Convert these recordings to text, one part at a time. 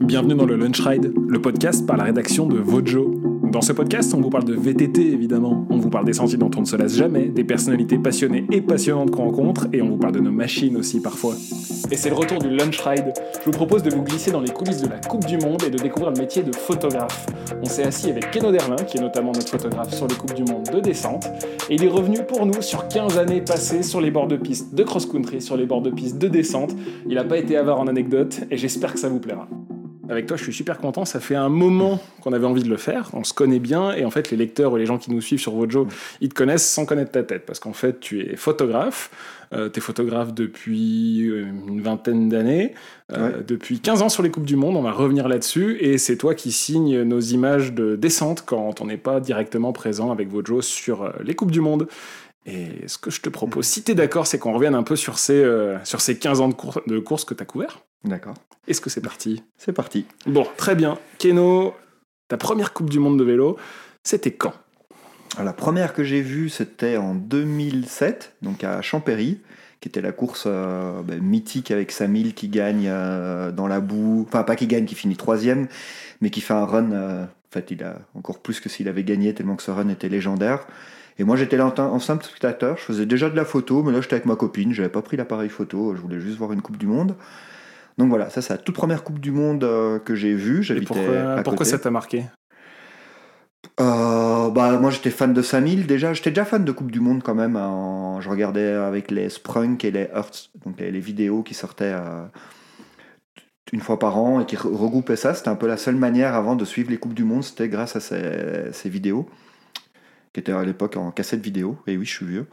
Bienvenue dans le Lunch Ride, le podcast par la rédaction de Vojo. Dans ce podcast, on vous parle de VTT évidemment, on vous parle des sentiers dont on ne se lasse jamais, des personnalités passionnées et passionnantes qu'on rencontre, et on vous parle de nos machines aussi parfois. Et c'est le retour du Lunch Ride. Je vous propose de vous glisser dans les coulisses de la Coupe du Monde et de découvrir le métier de photographe. On s'est assis avec Keno Derlin, qui est notamment notre photographe sur les Coupes du Monde de descente, et il est revenu pour nous sur 15 années passées sur les bords de piste de cross-country, sur les bords de piste de descente. Il n'a pas été avare en anecdotes, et j'espère que ça vous plaira. Avec toi, je suis super content. Ça fait un moment qu'on avait envie de le faire. On se connaît bien. Et en fait, les lecteurs ou les gens qui nous suivent sur Vojo, ils te connaissent sans connaître ta tête. Parce qu'en fait, tu es photographe. Euh, tu es photographe depuis euh, une vingtaine d'années. Euh, Depuis 15 ans sur les Coupes du Monde. On va revenir là-dessus. Et c'est toi qui signes nos images de descente quand on n'est pas directement présent avec Vojo sur euh, les Coupes du Monde. Et ce que je te propose, si tu es d'accord, c'est qu'on revienne un peu sur ces, euh, sur ces 15 ans de, cour- de course que tu as couvert. D'accord. Est-ce que c'est parti? C'est parti. Bon, très bien. Keno, ta première Coupe du Monde de vélo, c'était quand? Alors, la première que j'ai vue, c'était en 2007, donc à Champéry, qui était la course euh, ben, mythique avec Samil qui gagne euh, dans la boue. Enfin, pas qui gagne, qui finit troisième, mais qui fait un run. euh, en fait, il a encore plus que s'il avait gagné, tellement que ce run était légendaire. Et moi, j'étais là en, en simple spectateur. Je faisais déjà de la photo, mais là, j'étais avec ma copine. J'avais pas pris l'appareil photo. Je voulais juste voir une Coupe du Monde. Donc voilà, ça, c'est la toute première Coupe du Monde euh, que j'ai vue. J'habitais pourquoi, à pourquoi côté. ça t'a marqué? Euh, bah, moi j'étais fan de 5000 déjà, j'étais déjà fan de Coupe du Monde quand même. en- Je regardais avec les Sprunk et les Hertz, donc les, les vidéos qui sortaient euh, une fois par an et qui re- regroupaient ça. C'était un peu la seule manière avant de suivre les Coupes du Monde, c'était grâce à ces, ces vidéos qui étaient à l'époque en cassette vidéo. Et oui, je suis vieux.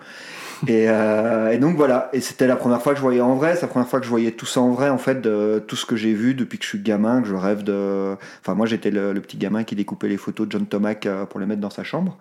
Et, euh, et donc voilà, et c'était la première fois que je voyais en vrai, c'est la première fois que je voyais tout ça en vrai, en fait, de tout ce que j'ai vu depuis que je suis gamin, que je rêve de. Enfin, moi j'étais le, le petit gamin qui découpait les photos de John Tomac euh, pour les mettre dans sa chambre.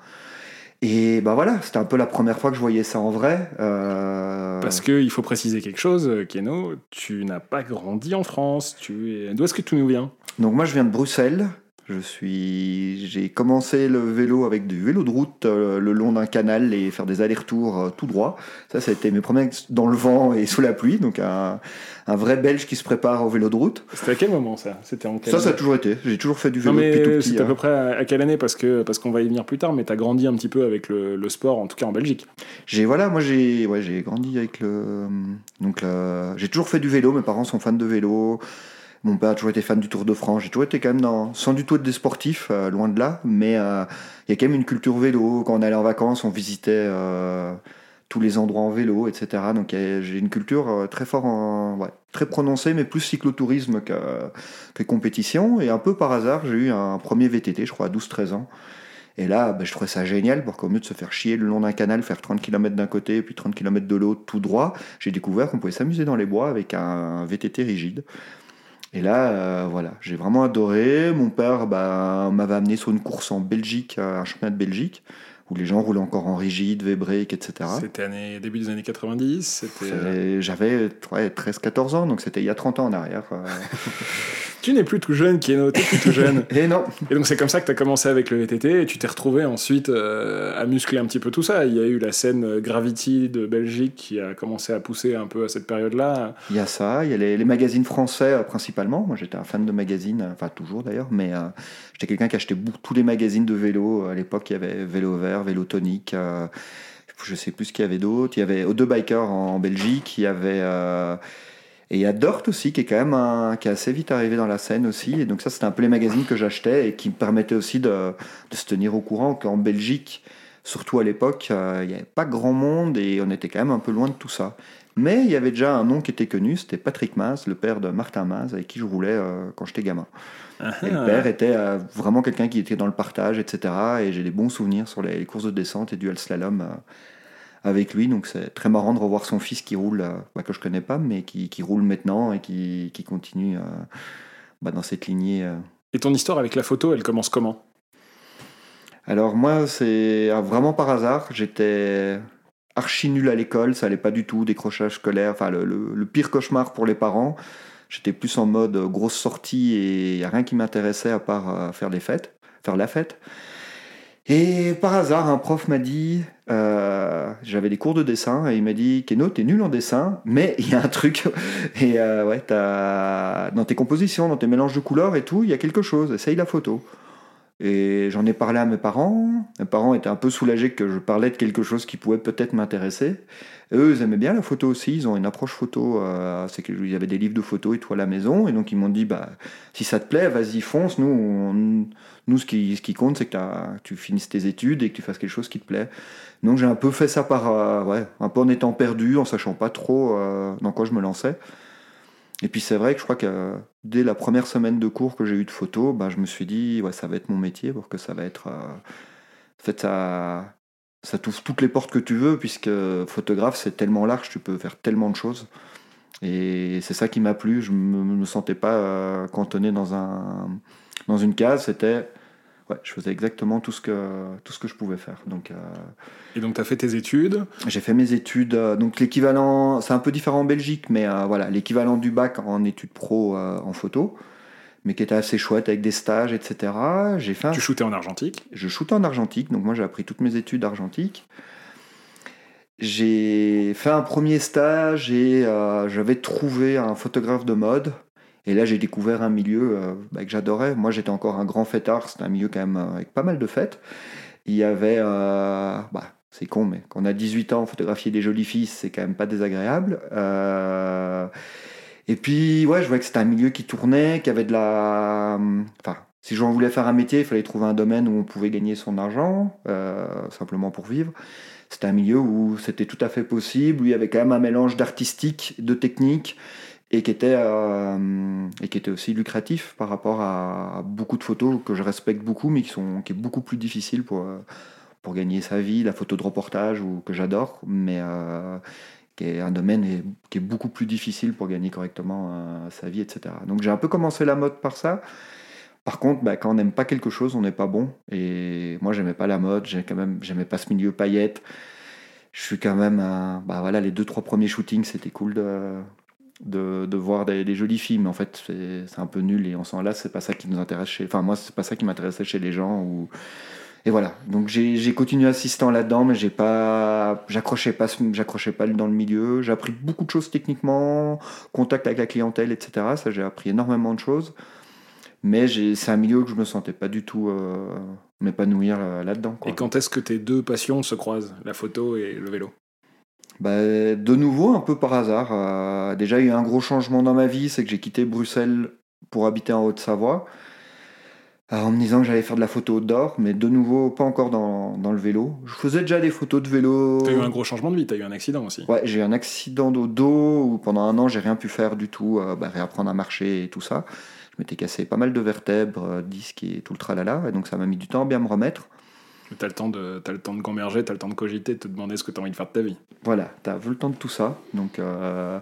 Et bah voilà, c'était un peu la première fois que je voyais ça en vrai. euh, Parce qu'il faut préciser quelque chose, euh, Keno, tu n'as pas grandi en France. Tu es... D'où est-ce que tu nous viens? Donc moi je viens de Bruxelles. Je suis, j'ai commencé le vélo avec du vélo de route euh, le long d'un canal et faire des allers-retours euh, tout droit. Ça, ça a été mes premiers dans le vent et sous la pluie. Donc un, un vrai Belge qui se prépare au vélo de route. C'était à quel moment ça? C'était en quelle Ça, ça a toujours été. J'ai toujours fait du Non vélo depuis tout mais petit. c'était à hein. peu près à, à quelle année? Parce que parce qu'on va y venir plus tard, mais t'as grandi un petit peu avec le, le sport, en tout cas en Belgique. J'ai voilà, moi j'ai ouais, j'ai grandi avec le donc j'ai toujours fait du vélo. Mes parents sont fans de vélo. Mon père a toujours été fan du Tour de France. J'ai toujours été quand même sans du tout être des sportifs, euh, loin de là. Mais euh, il y a quand même une culture vélo. Quand on allait en vacances, on visitait euh, tous les endroits en vélo, etc. Donc j'ai une culture très fort, très prononcée, mais plus cyclotourisme que, que compétition. Et un peu par hasard, j'ai eu un premier VTT, je crois à 12-13 ans. Et là, ben, je trouvais ça génial, parce qu'au mieux de se faire chier le long d'un canal, faire 30 km d'un côté puis 30 km de l'autre tout droit, j'ai découvert qu'on pouvait s'amuser dans les bois avec un VTT rigide. Et là, euh, voilà, j'ai vraiment adoré. Mon père ben, m'avait amené sur une course en Belgique, euh, un championnat de Belgique, où les gens roulaient encore en rigide, V-brake, etc. C'était année, début des années 90. C'était. euh, Et J'avais ouais, 13-14 ans, donc c'était il y a 30 ans en arrière. Tu n'es plus tout jeune, Keno, t'es plus tout jeune. Et non, Et donc c'est comme ça que tu as commencé avec le VTT et tu t'es retrouvé ensuite euh, à muscler un petit peu tout ça. Il y a eu la scène euh, Gravity de Belgique qui a commencé à pousser un peu à cette période-là. Il y a ça, il y a les, les magazines français euh, principalement. Moi j'étais un fan de magazines, enfin toujours d'ailleurs, mais euh, j'étais quelqu'un qui achetait tous les magazines de vélo. À l'époque il y avait Vélo Vert, Vélo Tonique, je sais plus ce qu'il y avait d'autre. Il y avait O2 Biker en, en Belgique, il y avait. euh, et il y a Dirt aussi qui est quand même un, qui est assez vite arrivé dans la scène aussi. Et donc ça c'était un peu les magazines que j'achetais et qui me permettaient aussi de, de se tenir au courant qu'en Belgique, surtout à l'époque, euh, il n'y avait pas grand monde et on était quand même un peu loin de tout ça. Mais il y avait déjà un nom qui était connu, c'était Patrick Maz, le père de Martin Maz, avec qui je roulais euh, quand j'étais gamin. Et le père était euh, vraiment quelqu'un qui était dans le partage, etc. Et j'ai des bons souvenirs sur les, les courses de descente et dual slalom avec lui. Donc c'est très marrant de revoir son fils qui roule, euh, bah, que je connais pas, mais qui, qui roule maintenant et qui, qui continue euh, bah, dans cette lignée. euh. Et ton histoire avec la photo, elle commence comment? Alors moi, c'est ah, vraiment par hasard. J'étais archi nul à l'école, ça allait pas du tout, décrochage scolaire, enfin le, le- le pire cauchemar pour les parents. J'étais plus en mode grosse sortie et y a rien qui m'intéressait à part faire les fêtes, faire la fête. Et par hasard, un prof m'a dit, euh, j'avais des cours de dessin, et il m'a dit, Keno, t'es nul en dessin, mais il y a un truc, et euh, ouais, t'as- dans tes compositions, dans tes mélanges de couleurs et tout, il y a quelque chose, essaye la photo. Et j'en ai parlé à mes parents. Mes parents étaient un peu soulagés que je parlais de quelque chose qui pouvait peut-être m'intéresser. Eux, ils aimaient bien la photo aussi. Ils ont une approche photo. euh, c'est qu'il y avait des livres de photos et tout à la maison. Et donc, ils m'ont dit bah, si ça te plaît, vas-y, fonce. Nous, nous ce, qui, ce qui compte, c'est que tu finisses tes études et que tu fasses quelque chose qui te plaît. Donc, j'ai un peu fait ça par. euh, ouais, un peu en étant perdu, en sachant pas trop euh, dans quoi je me lançais. Et puis c'est vrai que je crois que euh, dès la première semaine de cours que j'ai eu de photo, bah, je me suis dit, ouais, ça va être mon métier, pour que ça va être... euh, En fait, ça, ça t'ouvre toutes les portes que tu veux, puisque photographe, c'est tellement large, tu peux faire tellement de choses. Et c'est ça qui m'a plu, je me, me sentais pas euh, cantonné dans, un, dans une case, c'était... Ouais, je faisais exactement tout ce que, tout ce que je pouvais faire. Donc, euh, Et donc, tu as fait tes études? j'ai fait mes études, euh, donc l'équivalent, c'est un peu différent en Belgique, mais euh, voilà, l'équivalent du bac en études pro en photo, mais qui était assez chouette avec des stages, etc. J'ai fait un- Tu shootais en argentique? je shootais en argentique, donc moi j'ai appris toutes mes études argentiques. J'ai fait un premier stage et j'avais trouvé un photographe de mode. Et là j'ai découvert un milieu euh, bah, que j'adorais. Moi j'étais encore un grand fêtard, c'était un milieu quand même euh, avec pas mal de fêtes. Il y avait, euh, bah, c'est con, mais quand on a 18 ans, photographier des jolies filles, c'est quand même pas désagréable. Et puis, ouais, je voyais que c'était un milieu qui tournait, qui avait de la. Enfin, si j'en voulais faire un métier, il fallait trouver un domaine où on pouvait gagner son argent, simplement pour vivre. C'était un milieu où c'était tout à fait possible, où il y avait quand même un mélange d'artistique, de technique, et qui était, euh, et qui était aussi lucratif par rapport à beaucoup de photos que je respecte beaucoup, mais qui, sont, qui est beaucoup plus difficile pour, euh, pour gagner sa vie, la photo de reportage, ou, que j'adore, mais euh, qui est un domaine qui est beaucoup plus difficile pour gagner correctement sa vie, etc. Donc j'ai un peu commencé la mode par ça. Par contre, bah, quand on n'aime pas quelque chose, on n'est pas bon. Et moi, j'aimais pas la mode, j'ai quand j'aimais pas ce milieu paillettes. Je suis quand même, bah voilà, les deux trois premiers shootings, c'était cool de, de, voir des, des jolies filles, mais en fait, c'est un peu nul et on s'en lasse. C'est pas ça qui nous intéresse chez, enfin moi, c'est pas ça qui m'intéressait chez les gens. Ou et voilà. Donc j'ai continué assistant là-dedans, mais j'ai pas, j'accrochais pas, j'accrochais pas dans le milieu. J'ai appris beaucoup de choses techniquement, contact avec la clientèle, etc. Ça, j'ai appris énormément de choses. Mais c'est un milieu que je me sentais pas du tout euh, m'épanouir euh, là-dedans. Et quand est-ce que tes deux passions se croisent, la photo et le vélo? Bah, de nouveau, un peu par hasard. euh, déjà, il y a eu un gros changement dans ma vie, c'est que j'ai quitté Bruxelles pour habiter en Haute-Savoie, euh, en me disant que j'allais faire de la photo d'or, mais de nouveau, pas encore dans, dans le vélo. Je faisais déjà des photos de vélo. T'as eu un gros changement de vie, t'as eu un accident aussi. Ouais, j'ai eu un accident au dos où pendant un an, j'ai rien pu faire du tout, euh, bah, réapprendre à marcher et tout ça. Je m'étais cassé pas mal de vertèbres, disques et tout le tralala, et donc ça m'a mis du temps à bien me remettre. T'as le temps de, t'as le temps de gamberger, t'as le temps de cogiter, de te demander ce que t'as envie de faire de ta vie. Voilà, t'as le temps de tout ça. Donc, euh,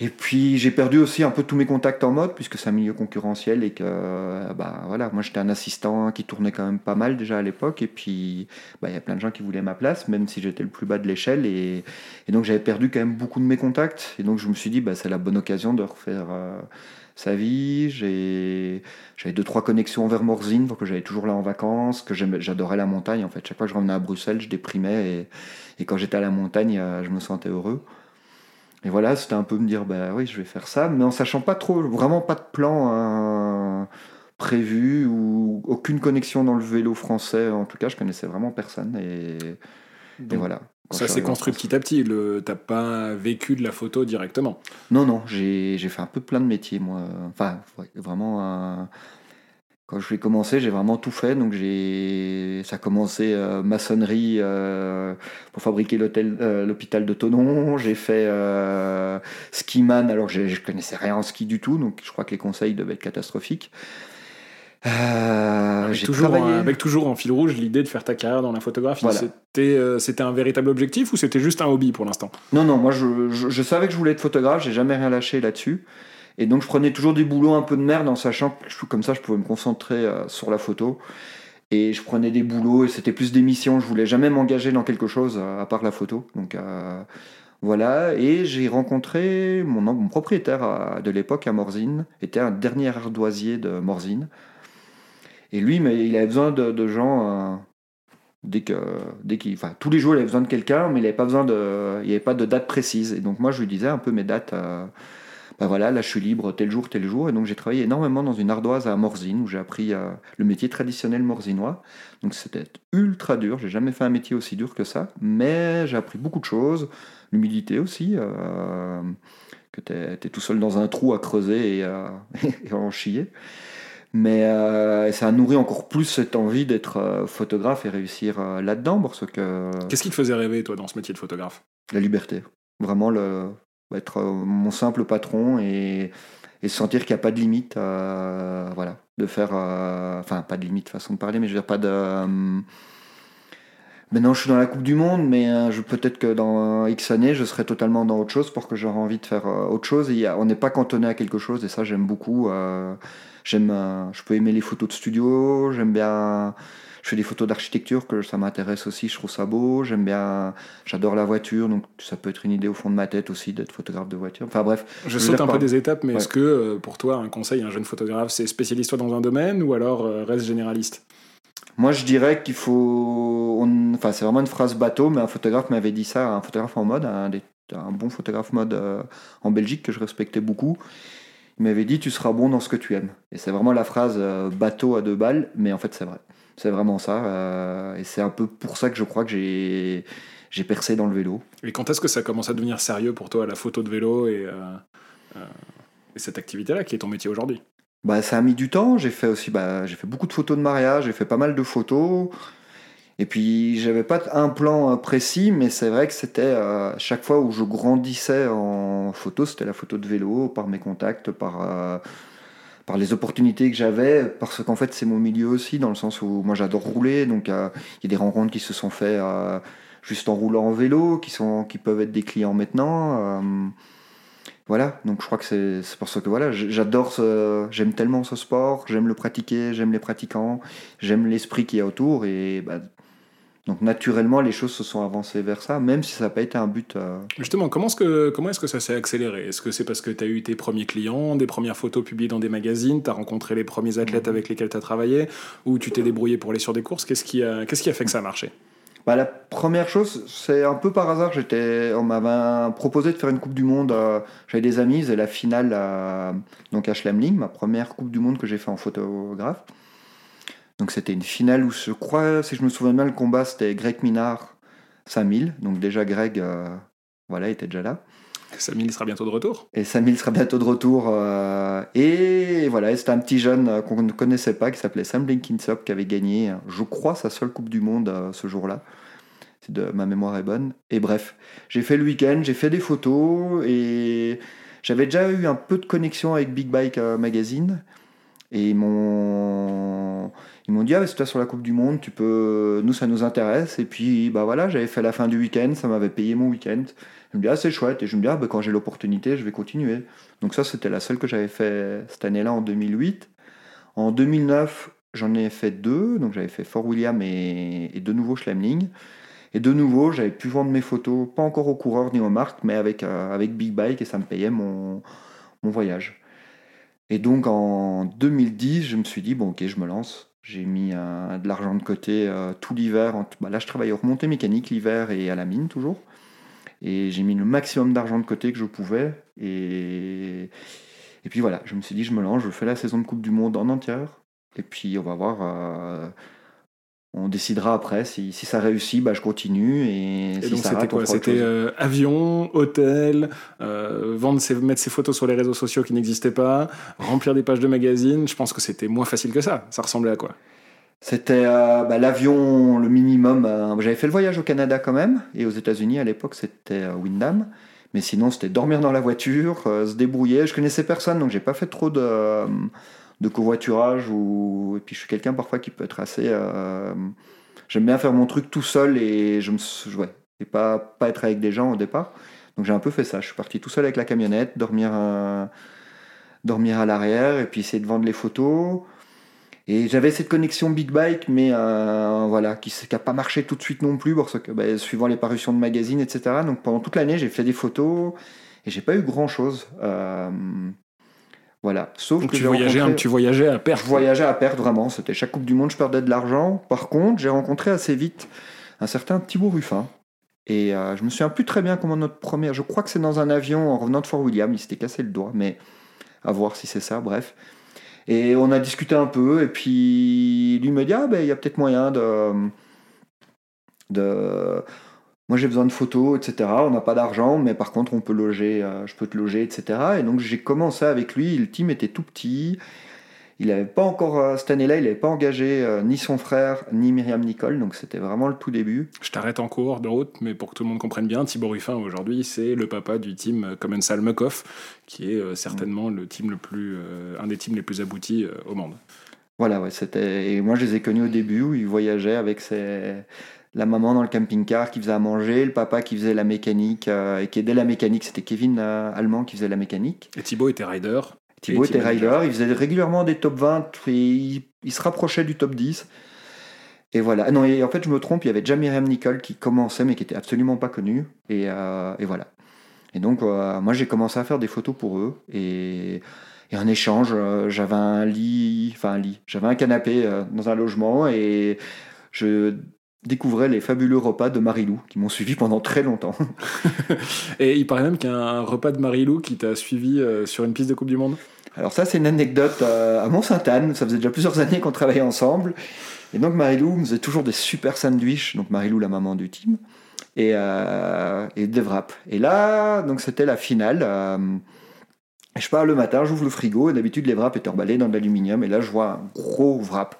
Et puis j'ai perdu aussi un peu tous mes contacts en mode, puisque c'est un milieu concurrentiel et que euh, bah, voilà, moi j'étais un assistant qui tournait quand même pas mal déjà à l'époque. Et puis bah, il y a plein de gens qui voulaient ma place, même si j'étais le plus bas de l'échelle. Et, et donc j'avais perdu quand même beaucoup de mes contacts. Et donc je me suis dit, bah, c'est la bonne occasion de refaire. euh, sa vie, j'ai- j'avais deux trois connexions vers Morzine, donc que j'allais toujours là en vacances, que j'adorais la montagne en fait. Chaque fois que je revenais à Bruxelles, je déprimais et, et quand j'étais à la montagne, euh, je me sentais heureux. Et voilà, c'était un peu me dire, bah oui, je vais faire ça, mais en sachant pas trop, vraiment pas de plan hein, prévu ou aucune connexion dans le vélo français. En tout cas, je connaissais vraiment personne et, et voilà. Ça s'est construit petit à petit. Le... T'as pas vécu de la photo directement. Non, non, j'ai fait un peu plein de métiers, moi. Enfin, vraiment. euh, Quand je vais commencer, j'ai vraiment tout fait. Donc, j'ai. Ça a commencé euh, maçonnerie euh, pour fabriquer l'hôtel, euh, l'hôpital de Tonon. J'ai fait skiman, alors je, je connaissais rien en ski du tout. Donc, je crois que les conseils devaient être catastrophiques. Euh, Avec j'ai toujours, avec toujours en fil rouge l'idée de faire ta carrière dans la photographie. Voilà. C'était, euh, c'était un véritable objectif ou c'était juste un hobby pour l'instant? Non, non, moi je, je- je savais que je voulais être photographe, j'ai jamais rien lâché là-dessus. Et donc je prenais toujours des boulots un peu de merde en sachant que je- comme ça je pouvais me concentrer euh, sur la photo. Et je prenais des boulots et c'était plus des missions, je voulais jamais m'engager dans quelque chose euh, à part la photo. Donc euh, voilà, et j'ai rencontré mon, mon propriétaire euh, de l'époque à Morzine, était un dernier ardoisier de Morzine. Et lui, mais il avait besoin de, gens euh, Dès que, dès qu'il, enfin, tous les jours, il avait besoin de quelqu'un, mais il n'avait pas besoin de, il n'y avait pas de date précise. Et donc moi, je lui disais un peu mes dates. euh, bah voilà, là, je suis libre tel jour, tel jour. Et donc j'ai travaillé énormément dans une ardoise à Morzine, où j'ai appris euh, le métier traditionnel morzinois. Donc c'était ultra dur. J'ai jamais fait un métier aussi dur que ça, mais j'ai appris beaucoup de choses. L'humidité aussi. euh, que tu es, tout seul dans un trou à creuser et, et à en chier. Mais euh, ça a nourri encore plus cette envie d'être euh, photographe et réussir euh, là-dedans parce que Qu'est-ce qui te faisait rêver, toi, dans ce métier de photographe? La liberté, vraiment le, être mon simple patron et, et sentir qu'il n'y a pas de limite, euh, voilà, de faire, euh, enfin pas de limite façon de parler, mais je veux dire pas de. euh, Maintenant, je suis dans la Coupe du Monde, mais je peut-être que dans X années, je serai totalement dans autre chose parce que j'aurai envie de faire autre chose. Et il y a- on n'est pas cantonné à quelque chose, et ça, j'aime beaucoup. J'aime, euh, je peux aimer les photos de studio, j'aime bien. Je fais des photos d'architecture que ça m'intéresse aussi, je trouve ça beau. J'aime bien, j'adore la voiture, donc ça peut être une idée au fond de ma tête aussi d'être photographe de voiture. Enfin bref, Je saute un peu des étapes, mais Ouais. est-ce que, euh, pour toi, un conseil à un jeune photographe, c'est spécialise-toi dans un domaine ou alors euh, reste généraliste? Moi, je dirais qu'il faut. on- Enfin, c'est vraiment une phrase bateau, mais un photographe m'avait dit ça, un photographe en mode, un, des- un bon photographe mode euh, en Belgique que je respectais beaucoup. Il m'avait dit Tu seras bon dans ce que tu aimes. Et c'est vraiment la phrase euh, bateau à deux balles, mais en fait, c'est vrai. C'est vraiment ça. euh, et c'est un peu pour ça que je crois que j'ai. J'ai percé dans le vélo. Et quand est-ce que ça commence à devenir sérieux pour toi, la photo de vélo et, euh, et cette activité-là qui est ton métier aujourd'hui? Bah, ça a mis du temps. J'ai fait aussi, bah, j'ai fait beaucoup de photos de mariage, j'ai fait pas mal de photos. Et puis, j'avais pas un plan euh, précis, mais c'est vrai que c'était euh, chaque fois où je grandissais en photo, c'était la photo de vélo, par mes contacts, par, euh, par les opportunités que j'avais, parce qu'en fait, c'est mon milieu aussi, dans le sens où moi j'adore rouler, donc euh, il y a des rencontres qui se sont faites euh, juste en roulant en vélo, qui, sont, qui peuvent être des clients maintenant. voilà, donc je crois que c'est pour ça que voilà, j'adore ce, j'aime tellement ce sport, j'aime le pratiquer, j'aime les pratiquants, j'aime l'esprit qu'il y a autour et bah, donc naturellement les choses se sont avancées vers ça, même si ça n'a pas été un but. euh, Justement, comment est-ce que, comment est-ce que ça s'est accéléré? Est-ce que c'est parce que tu as eu tes premiers clients, des premières photos publiées dans des magazines, tu as rencontré les premiers athlètes Mhm. avec lesquels tu as travaillé, ou tu t'es débrouillé pour aller sur des courses? Qu'est-ce qui, a, qu'est-ce qui a fait que ça a marché? Bah, la première chose, c'est un peu par hasard. J'étais, on m'avait proposé de faire une Coupe du Monde. euh, J'avais des amis, c'est la finale à, donc à Schlemling, ma première Coupe du Monde que j'ai fait en photographe. Donc c'était une finale où je crois, si je me souviens bien, le combat c'était Greg Minard 5000. Donc déjà Greg, euh, voilà, était déjà là. Samil sera bientôt de retour Et 5000 sera bientôt de retour. euh, et voilà, c'était un petit jeune euh, qu'on ne connaissait pas qui s'appelait Sam Blenkinsop qui avait gagné, je crois, sa seule Coupe du Monde euh, ce jour-là. Si de, ma mémoire est bonne. Et bref, j'ai fait le week-end, j'ai fait des photos et j'avais déjà eu un peu de connexion avec Big Bike Magazine. Et ils m'ont, ils m'ont dit, ah, c'est toi sur la Coupe du Monde, tu peux, nous ça nous intéresse. Et puis, bah voilà, j'avais fait la fin du week-end, ça m'avait payé mon week-end. Je me dis, ah, c'est chouette. Et je me dis, ah, bah, quand j'ai l'opportunité, je vais continuer. Donc, ça, c'était la seule que j'avais fait cette année-là, en 2008. En 2009, j'en ai fait deux. Donc, j'avais fait Fort William et, et de nouveau Schlemling. Et de nouveau, j'avais pu vendre mes photos, pas encore aux coureurs ni aux marques, mais avec, euh, avec Big Bike et ça me payait mon, mon voyage. Et donc, en 2010, je me suis dit, bon, ok, je me lance. J'ai mis euh, de l'argent de côté euh, tout l'hiver. Bah, là, je travaillais aux remontées mécaniques l'hiver et à la mine toujours. Et j'ai mis le maximum d'argent de côté que je pouvais. Et, et puis voilà, je me suis dit, je me lance, je fais la saison de Coupe du Monde en entière. Et puis on va voir, euh, on décidera après. Si, si ça réussit, bah, je continue. Et, Et si donc ça c'était quoi? C'était euh, avion, hôtel, euh, vendre ses, mettre ses photos sur les réseaux sociaux qui n'existaient pas, remplir des pages de magazines. Je pense que c'était moins facile que ça. Ça ressemblait à quoi? C'était euh, bah, l'avion, le minimum. J'avais fait le voyage au Canada quand même. Et aux États-Unis, à l'époque, c'était Windham. Mais sinon, c'était dormir dans la voiture, se débrouiller. Je connaissais personne, donc j'ai pas fait trop de, de covoiturage. Ou... Et puis je suis quelqu'un parfois qui peut être assez. euh, J'aime bien faire mon truc tout seul et je me ouais, et pas, pas être avec des gens au départ. Donc j'ai un peu fait ça. Je suis parti tout seul avec la camionnette, dormir, euh, dormir à l'arrière et puis essayer de vendre les photos. Et j'avais cette connexion Big Bike, mais euh, voilà, qui n'a pas marché tout de suite non plus, parce que bah, suivant les parutions de magazines, etc. Donc pendant toute l'année, j'ai fait des photos et j'ai pas eu grand chose. Voilà. Sauf Donc que tu voyageais, rencontré- un- tu voyageais à perte. je voyageais à perte vraiment. C'était chaque Coupe du Monde, je perdais de l'argent. Par contre, j'ai rencontré assez vite un certain Thibaut Ruffin. Et euh, je me souviens plus très bien comment notre première. Je crois que c'est dans un avion en revenant de Fort William. Il s'était cassé le doigt, mais à voir si c'est ça. Bref. Et on a discuté un peu. Et puis lui me dit Ah, ben il y a peut-être moyen de. de moi j'ai besoin de photos, etc. On n'a pas d'argent, mais par contre on peut loger, euh, je peux te loger, etc. Et donc j'ai commencé avec lui. Le team était tout petit. Il n'avait pas encore, euh, cette année-là, il n'avait pas engagé euh, ni son frère, ni Myriam Nicole, donc c'était vraiment le tout début. Je t'arrête en cours de route, mais pour que tout le monde comprenne bien, Thibaut Ruffin aujourd'hui, c'est le papa du team Commensal Muckhoff, qui est certainement le team le plus, un des teams les plus aboutis au monde. Voilà, ouais, c'était. Et moi, je les ai connus au début où ils voyageaient avec ses... la maman dans le camping-car qui faisait à manger, le papa qui faisait la mécanique euh, et qui aidait la mécanique. C'était Kevin euh, Allemand qui faisait la mécanique. Et Thibaut était rider. Thibaut était rider, il faisait régulièrement des top 20 et il, il se rapprochait du top 10. Et voilà. Non, et en fait, je me trompe, il y avait déjà Myriam Nicole qui commençait mais qui était absolument pas connue. Et, euh, et voilà. Et donc, moi, j'ai commencé à faire des photos pour eux. Et, et en échange, j'avais un lit, enfin un lit, j'avais un canapé dans un logement et je découvrais les fabuleux repas de Marilou qui m'ont suivi pendant très longtemps. Et il paraît même qu'il y a un repas de Marilou qui t'a suivi euh, sur une piste de Coupe du Monde. Alors ça, c'est une anecdote euh, à Mont-Sainte-Anne. Ça faisait déjà plusieurs années qu'on travaillait ensemble. Et donc Marilou me faisait toujours des super sandwichs. Donc Marilou, la maman du team. Et, euh, et des wraps. Et là, donc c'était la finale. euh, je pars le matin, j'ouvre le frigo. Et d'habitude, les wraps étaient emballés dans de l'aluminium. Et là, je vois un gros wrap.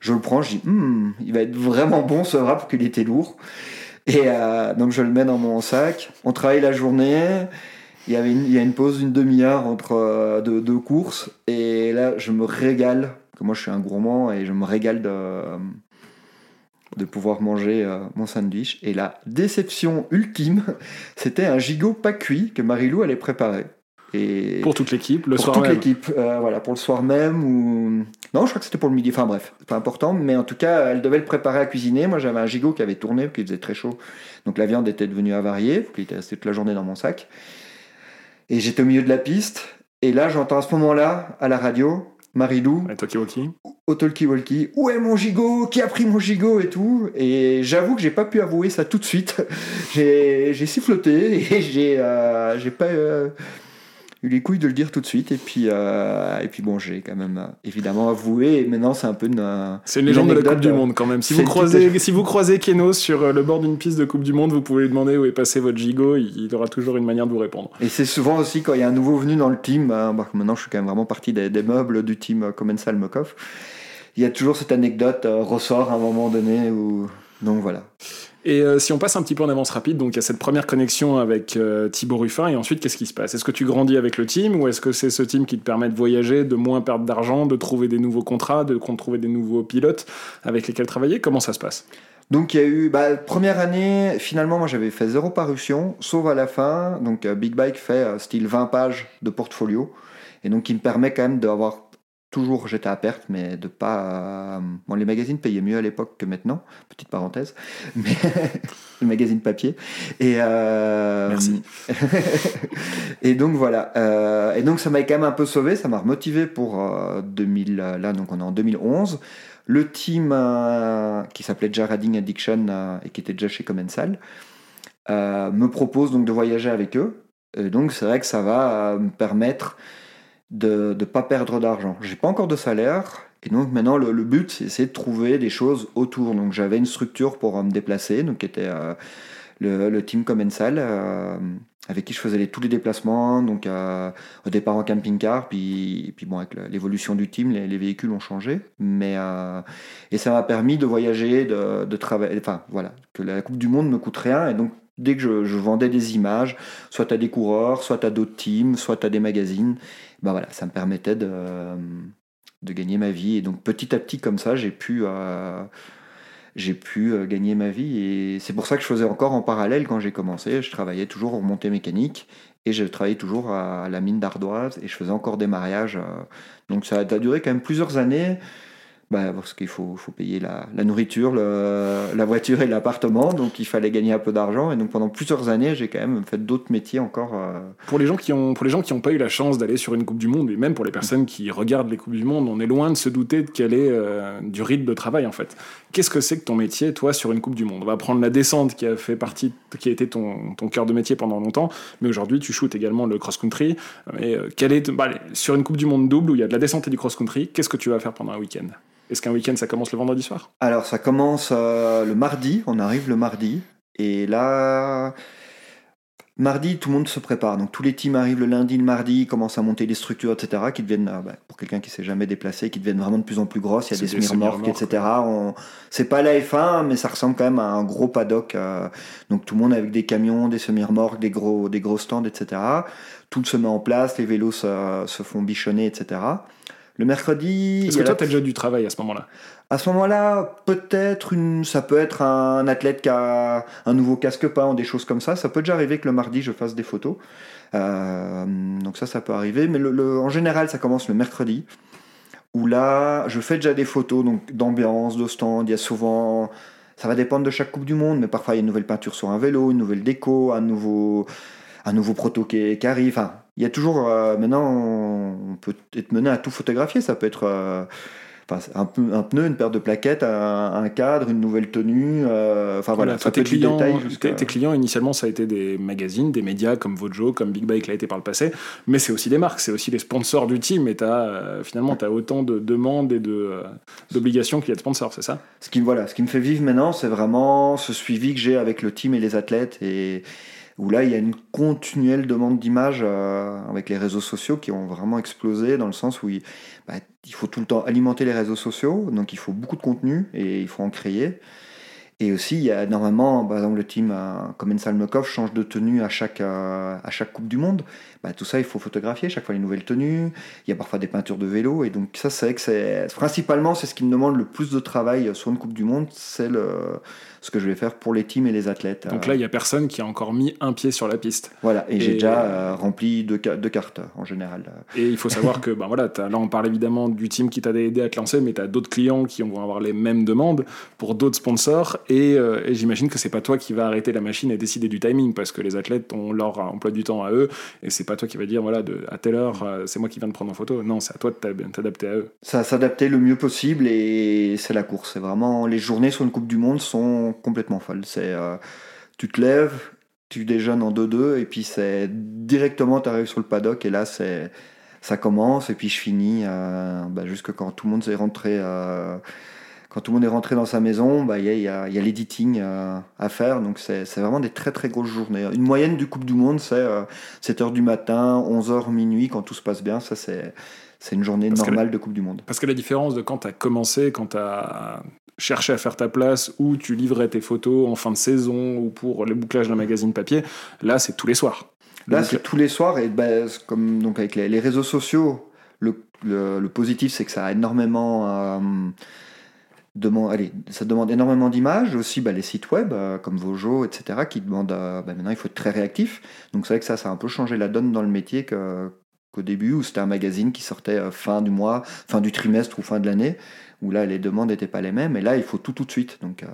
Je le prends, je dis, Hum, il va être vraiment bon ce wrap, qu'il était lourd. Et euh, donc je le mets dans mon sac. On travaille la journée. Il y, a une pause d'une demi-heure entre euh, deux, courses. Et là, je me régale. Que moi, je suis un gourmand et je me régale de, de pouvoir manger euh, mon sandwich. Et la déception ultime, c'était un gigot pas cuit que Marilou allait préparer. Et Pour toute l'équipe, le pour soir toute même. l'équipe, euh, voilà, pour le soir même ou non, je crois que c'était pour le midi. Enfin bref, c'est pas important, mais en tout cas, elle devait le préparer à cuisiner. Moi, j'avais un gigot qui avait tourné, qui faisait très chaud, donc la viande était devenue avariée, qui était restée toute la journée dans mon sac. Et j'étais au milieu de la piste, et là, j'entends à ce moment-là à la radio Marilou Tokiwoki. au talkie-walkie, où est mon gigot? Qui a pris mon gigot? et tout Et j'avoue que j'ai pas pu avouer ça tout de suite. j'ai j'ai siffloté et j'ai euh, j'ai pas euh, eu les couilles de le dire tout de suite. Et puis, euh, et puis bon, j'ai quand même euh, évidemment avoué. Et maintenant, c'est un peu une. euh, C'est une légende de la Coupe du Monde quand même. Si vous, croisez, si vous croisez Keno sur le bord d'une piste de Coupe du Monde, vous pouvez lui demander où est passé votre gigot. Il aura toujours une manière de vous répondre. Et c'est souvent aussi quand il y a un nouveau venu dans le team, bah, maintenant je suis quand même vraiment partie des, des meubles du team Commensal Mokov, il y a toujours cette anecdote ressort à un moment donné où... Donc voilà. Et euh, si on passe un petit peu en avance rapide, donc il y a cette première connexion avec euh, Thibaut Ruffin, et ensuite qu'est-ce qui se passe? Est-ce que tu grandis avec le team, ou est-ce que c'est ce team qui te permet de voyager, de moins perdre d'argent, de trouver des nouveaux contrats, de trouver des nouveaux pilotes avec lesquels travailler? Comment ça se passe? Donc il y a eu, bah, première année, finalement moi j'avais fait zéro parution, sauf à la fin, donc euh, Big Bike fait style 20 pages de portfolio, et donc qui me permet quand même d'avoir toujours, j'étais à perte, mais de pas... euh, Bon, les magazines payaient mieux à l'époque que maintenant, petite parenthèse, mais les magazines papier. Et, euh, Merci. et donc voilà. Euh, et donc ça m'a quand même un peu sauvé, ça m'a remotivé pour euh, 2000. Là, donc on est en 2011. Le team euh, qui s'appelait déjà Reading Addiction euh, et qui était déjà chez Commensal euh, me propose donc de voyager avec eux. Et donc c'est vrai que ça va euh, me permettre de ne pas perdre d'argent. J'ai pas encore de salaire. Et donc maintenant le, le but c'est de trouver des choses autour. Donc j'avais une structure pour euh, me déplacer, donc qui était euh, le, le team Commensal, euh, avec qui je faisais tous les déplacements, donc euh, au départ en camping-car, puis, puis bon, avec l'évolution du team, les, les véhicules ont changé, mais et ça m'a permis de voyager, de, de travailler, enfin voilà, que la Coupe du Monde me coûte rien, et donc dès que je, je vendais des images, soit à des coureurs, soit à d'autres teams, soit à des magazines, ben voilà, ça me permettait de, de gagner ma vie, et donc petit à petit comme ça, j'ai pu euh, pu euh, gagner ma vie et c'est pour ça que je faisais encore en parallèle quand j'ai commencé. Je travaillais toujours en montée mécanique et je travaillais toujours à la mine d'ardoise et je faisais encore des mariages. euh. Donc ça a duré quand même plusieurs années. Bah, Parce qu'il faut, faut, payer la, la nourriture, le, la voiture et l'appartement, donc il fallait gagner un peu d'argent. Et donc pendant plusieurs années, j'ai quand même fait d'autres métiers encore. Euh. Pour les gens qui ont, pour les gens qui n'ont pas eu la chance d'aller sur une Coupe du Monde, et même pour les personnes qui regardent les Coupes du Monde, on est loin de se douter de quel est euh, du rythme de travail en fait. Qu'est-ce que c'est que ton métier, toi, sur une Coupe du Monde? On va prendre la descente qui a fait partie, qui a été ton, ton cœur de métier pendant longtemps, mais aujourd'hui tu shootes également le cross-country. Et euh, est, bah, sur une Coupe du Monde double où il y a de la descente et du cross-country, qu'est-ce que tu vas faire pendant un week-end? Est-ce qu'un week-end ça commence le vendredi soir? Alors ça commence euh, le mardi, on arrive le mardi, et là Mardi, tout le monde se prépare. Donc tous les teams arrivent le lundi, le mardi, commencent à monter des structures, etc. qui deviennent, euh, bah, pour quelqu'un qui s'est jamais déplacé, qui deviennent vraiment de plus en plus grosses. Il y a des, semi-remorques, etc. On... C'est pas la F1, mais ça ressemble quand même à un gros paddock. Euh, donc tout le monde avec des camions, des semi-remorques, des gros, des gros stands, etc. Tout se met en place, les vélos se, se font bichonner, etc. Le mercredi. Est-ce que toi, tu as déjà du travail à ce moment-là? À ce moment-là, peut-être une. Ça peut être un athlète qui a un nouveau casque peint des choses comme ça. Ça peut déjà arriver que le mardi, je fasse des photos. Euh, donc ça, ça peut arriver. Mais le, en général, ça commence le mercredi. Où là, je fais déjà des photos donc d'ambiance, de stand. Il y a souvent. Ça va dépendre de chaque Coupe du Monde, mais parfois il y a une nouvelle peinture sur un vélo, une nouvelle déco, un nouveau, un nouveau proto qui, arrive. Enfin, il y a toujours. Euh, maintenant, on peut être mené à tout photographier. Ça peut être. Euh, un, un, pneu, une paire de plaquettes, un, cadre, une nouvelle tenue. Euh, enfin voilà, tes, clients, tes, clients, initialement, ça a été des magazines, des médias comme Vojo, comme Big Bike l'a été par le passé, mais c'est aussi des marques, c'est aussi les sponsors du team. Et as, finalement, tu as autant de demandes et d'obligations qu'il y a de sponsors, c'est ça? Ce qui, voilà, ce qui me fait vivre maintenant, c'est vraiment ce suivi que j'ai avec le team et les athlètes. Et, où là, il y a une continuelle demande d'images euh, avec les réseaux sociaux qui ont vraiment explosé dans le sens où bah, il, faut tout le temps alimenter les réseaux sociaux, donc il faut beaucoup de contenu et il faut en créer. Et aussi, il y a normalement, par exemple, le team euh, comme Ensalmekov change de tenue à chaque, euh, à chaque Coupe du Monde. Bah, tout ça, il faut photographier chaque fois les nouvelles tenues. Il y a parfois des peintures de vélo. Et donc, ça, c'est que c'est. Principalement, c'est ce qui me demande le plus de travail sur une Coupe du Monde. C'est le ce que je vais faire pour les teams et les athlètes. Donc là, il n'y a personne qui a encore mis un pied sur la piste. Voilà, et, j'ai déjà euh, rempli deux, deux, cartes en général. Et il faut savoir que, ben voilà, là on parle évidemment du team qui t'a aidé à te lancer, mais tu as d'autres clients qui vont avoir les mêmes demandes pour d'autres sponsors, et, euh, et j'imagine que c'est pas toi qui va arrêter la machine et décider du timing, parce que les athlètes ont leur emploi du temps à eux, et c'est pas toi qui va dire, voilà, à telle heure, euh, c'est moi qui viens de prendre en photo. Non, c'est à toi de t'adapter à eux. Ça s'adapter le mieux possible, et c'est la course. C'est vraiment, les journées sur une Coupe du Monde sont complètement folle. C'est, euh, tu te lèves, tu déjeunes en 2-2, et puis c'est directement, tu arrives sur le paddock, et là, c'est, ça commence, et puis je finis bah, jusque quand tout le monde est rentré. Quand tout le monde est rentré dans sa maison, bah, il y a, y a l'editing à faire. Donc, c'est, vraiment des très très grosses journées. Une moyenne du Coupe du Monde, c'est 7h du matin, 11h, minuit, quand tout se passe bien. Ça, c'est, une journée normale de Coupe du Monde. Parce que la différence de quand tu as commencé, quand tu as chercher à faire ta place ou tu livrais tes photos en fin de saison ou pour le bouclage d'un magazine papier, là c'est tous les soirs. Là c'est tous les soirs et ben, comme donc avec les, réseaux sociaux, le, le, positif c'est que ça a énormément... Euh, demande, allez, ça demande énormément d'images, aussi bah, les sites web euh, comme Vojo, etc., qui demandent, euh, bah, maintenant il faut être très réactif. Donc c'est vrai que ça, ça a un peu changé la donne dans le métier qu'au début, où c'était un magazine qui sortait fin du mois, fin du trimestre ou fin de l'année où là les demandes n'étaient pas les mêmes et là il faut tout tout de suite. Donc euh,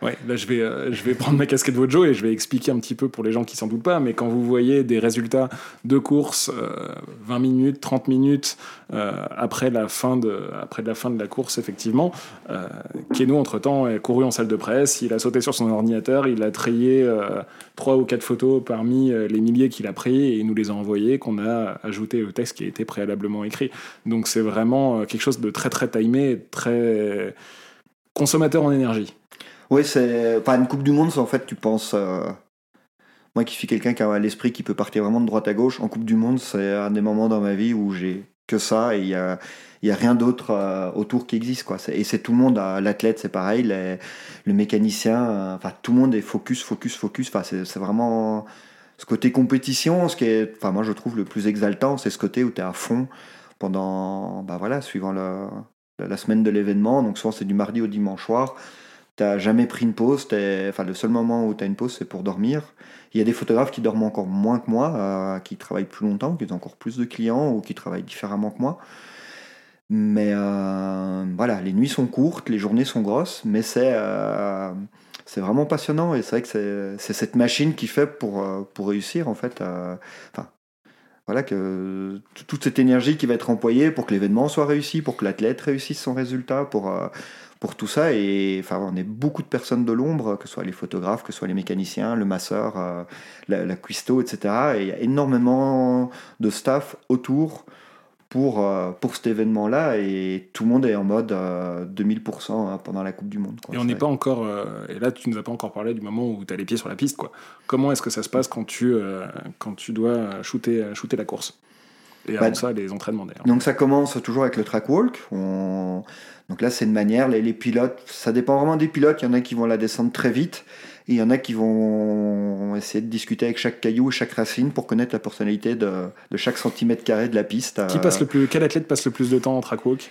ouais là je vais euh, je vais prendre ma casquette Vojo et je vais expliquer un petit peu pour les gens qui s'en doutent pas mais quand vous voyez des résultats de course 20 euh, minutes 30 minutes après la fin de après la fin de la course effectivement Keno entre temps est couru en salle de presse il a sauté sur son ordinateur il a trié trois ou quatre photos parmi les milliers qu'il a pris et il nous les a envoyés qu'on a ajouté au texte qui a été préalablement écrit. Donc c'est vraiment quelque chose de très très timé très consommateur en énergie. Oui, c'est pas une Coupe du Monde, c'est en fait, tu penses. Euh, moi qui suis quelqu'un qui a l'esprit qui peut partir vraiment de droite à gauche, en Coupe du Monde, c'est un des moments dans ma vie où j'ai que ça et il y a, y a rien d'autre euh, autour qui existe. Quoi. Et c'est tout le monde, euh, l'athlète c'est pareil, le mécanicien, enfin tout le monde est focus, focus, focus. Enfin, c'est vraiment ce côté compétition, ce qui est, enfin moi je trouve le plus exaltant, c'est ce côté où tu es à fond pendant, bah voilà, suivant le, la semaine de l'événement, donc souvent c'est du mardi au dimanche soir. T'as jamais pris une pause, enfin le seul moment où tu as une pause c'est pour dormir. Il y a des photographes qui dorment encore moins que moi, euh, qui travaillent plus longtemps, qui ont encore plus de clients ou qui travaillent différemment que moi. Mais euh, voilà, les nuits sont courtes, les journées sont grosses, mais c'est c'est vraiment passionnant et c'est vrai que c'est cette machine qui fait pour, pour réussir en fait. Voilà que toute cette énergie qui va être employée pour que l'événement soit réussi, pour que l'athlète réussisse son résultat, pour pour tout ça. Et enfin, on est beaucoup de personnes de l'ombre, que ce soit les photographes, que ce soit les mécaniciens, le masseur, euh, la, la, cuistot, etc. Et il y a énormément de staff autour pour, euh, pour cet événement-là. Et tout le monde est en mode 2000% euh, hein, pendant la Coupe du Monde. Et on n'est pas encore. et là, tu nous as pas encore parlé du moment où tu as les pieds sur la piste. Quoi. Comment est-ce que ça se passe quand tu, quand tu dois shooter, shooter la course? Et avant bah, ça, les entraînements d'ailleurs. Donc ça commence toujours avec le track walk. On, donc là, c'est une manière, les, pilotes, ça dépend vraiment des pilotes. Il y en a qui vont la descendre très vite et il y en a qui vont essayer de discuter avec chaque caillou et chaque racine pour connaître la personnalité de, chaque centimètre carré de la piste. Qui passe le plus, quel athlète passe le plus de temps en track walk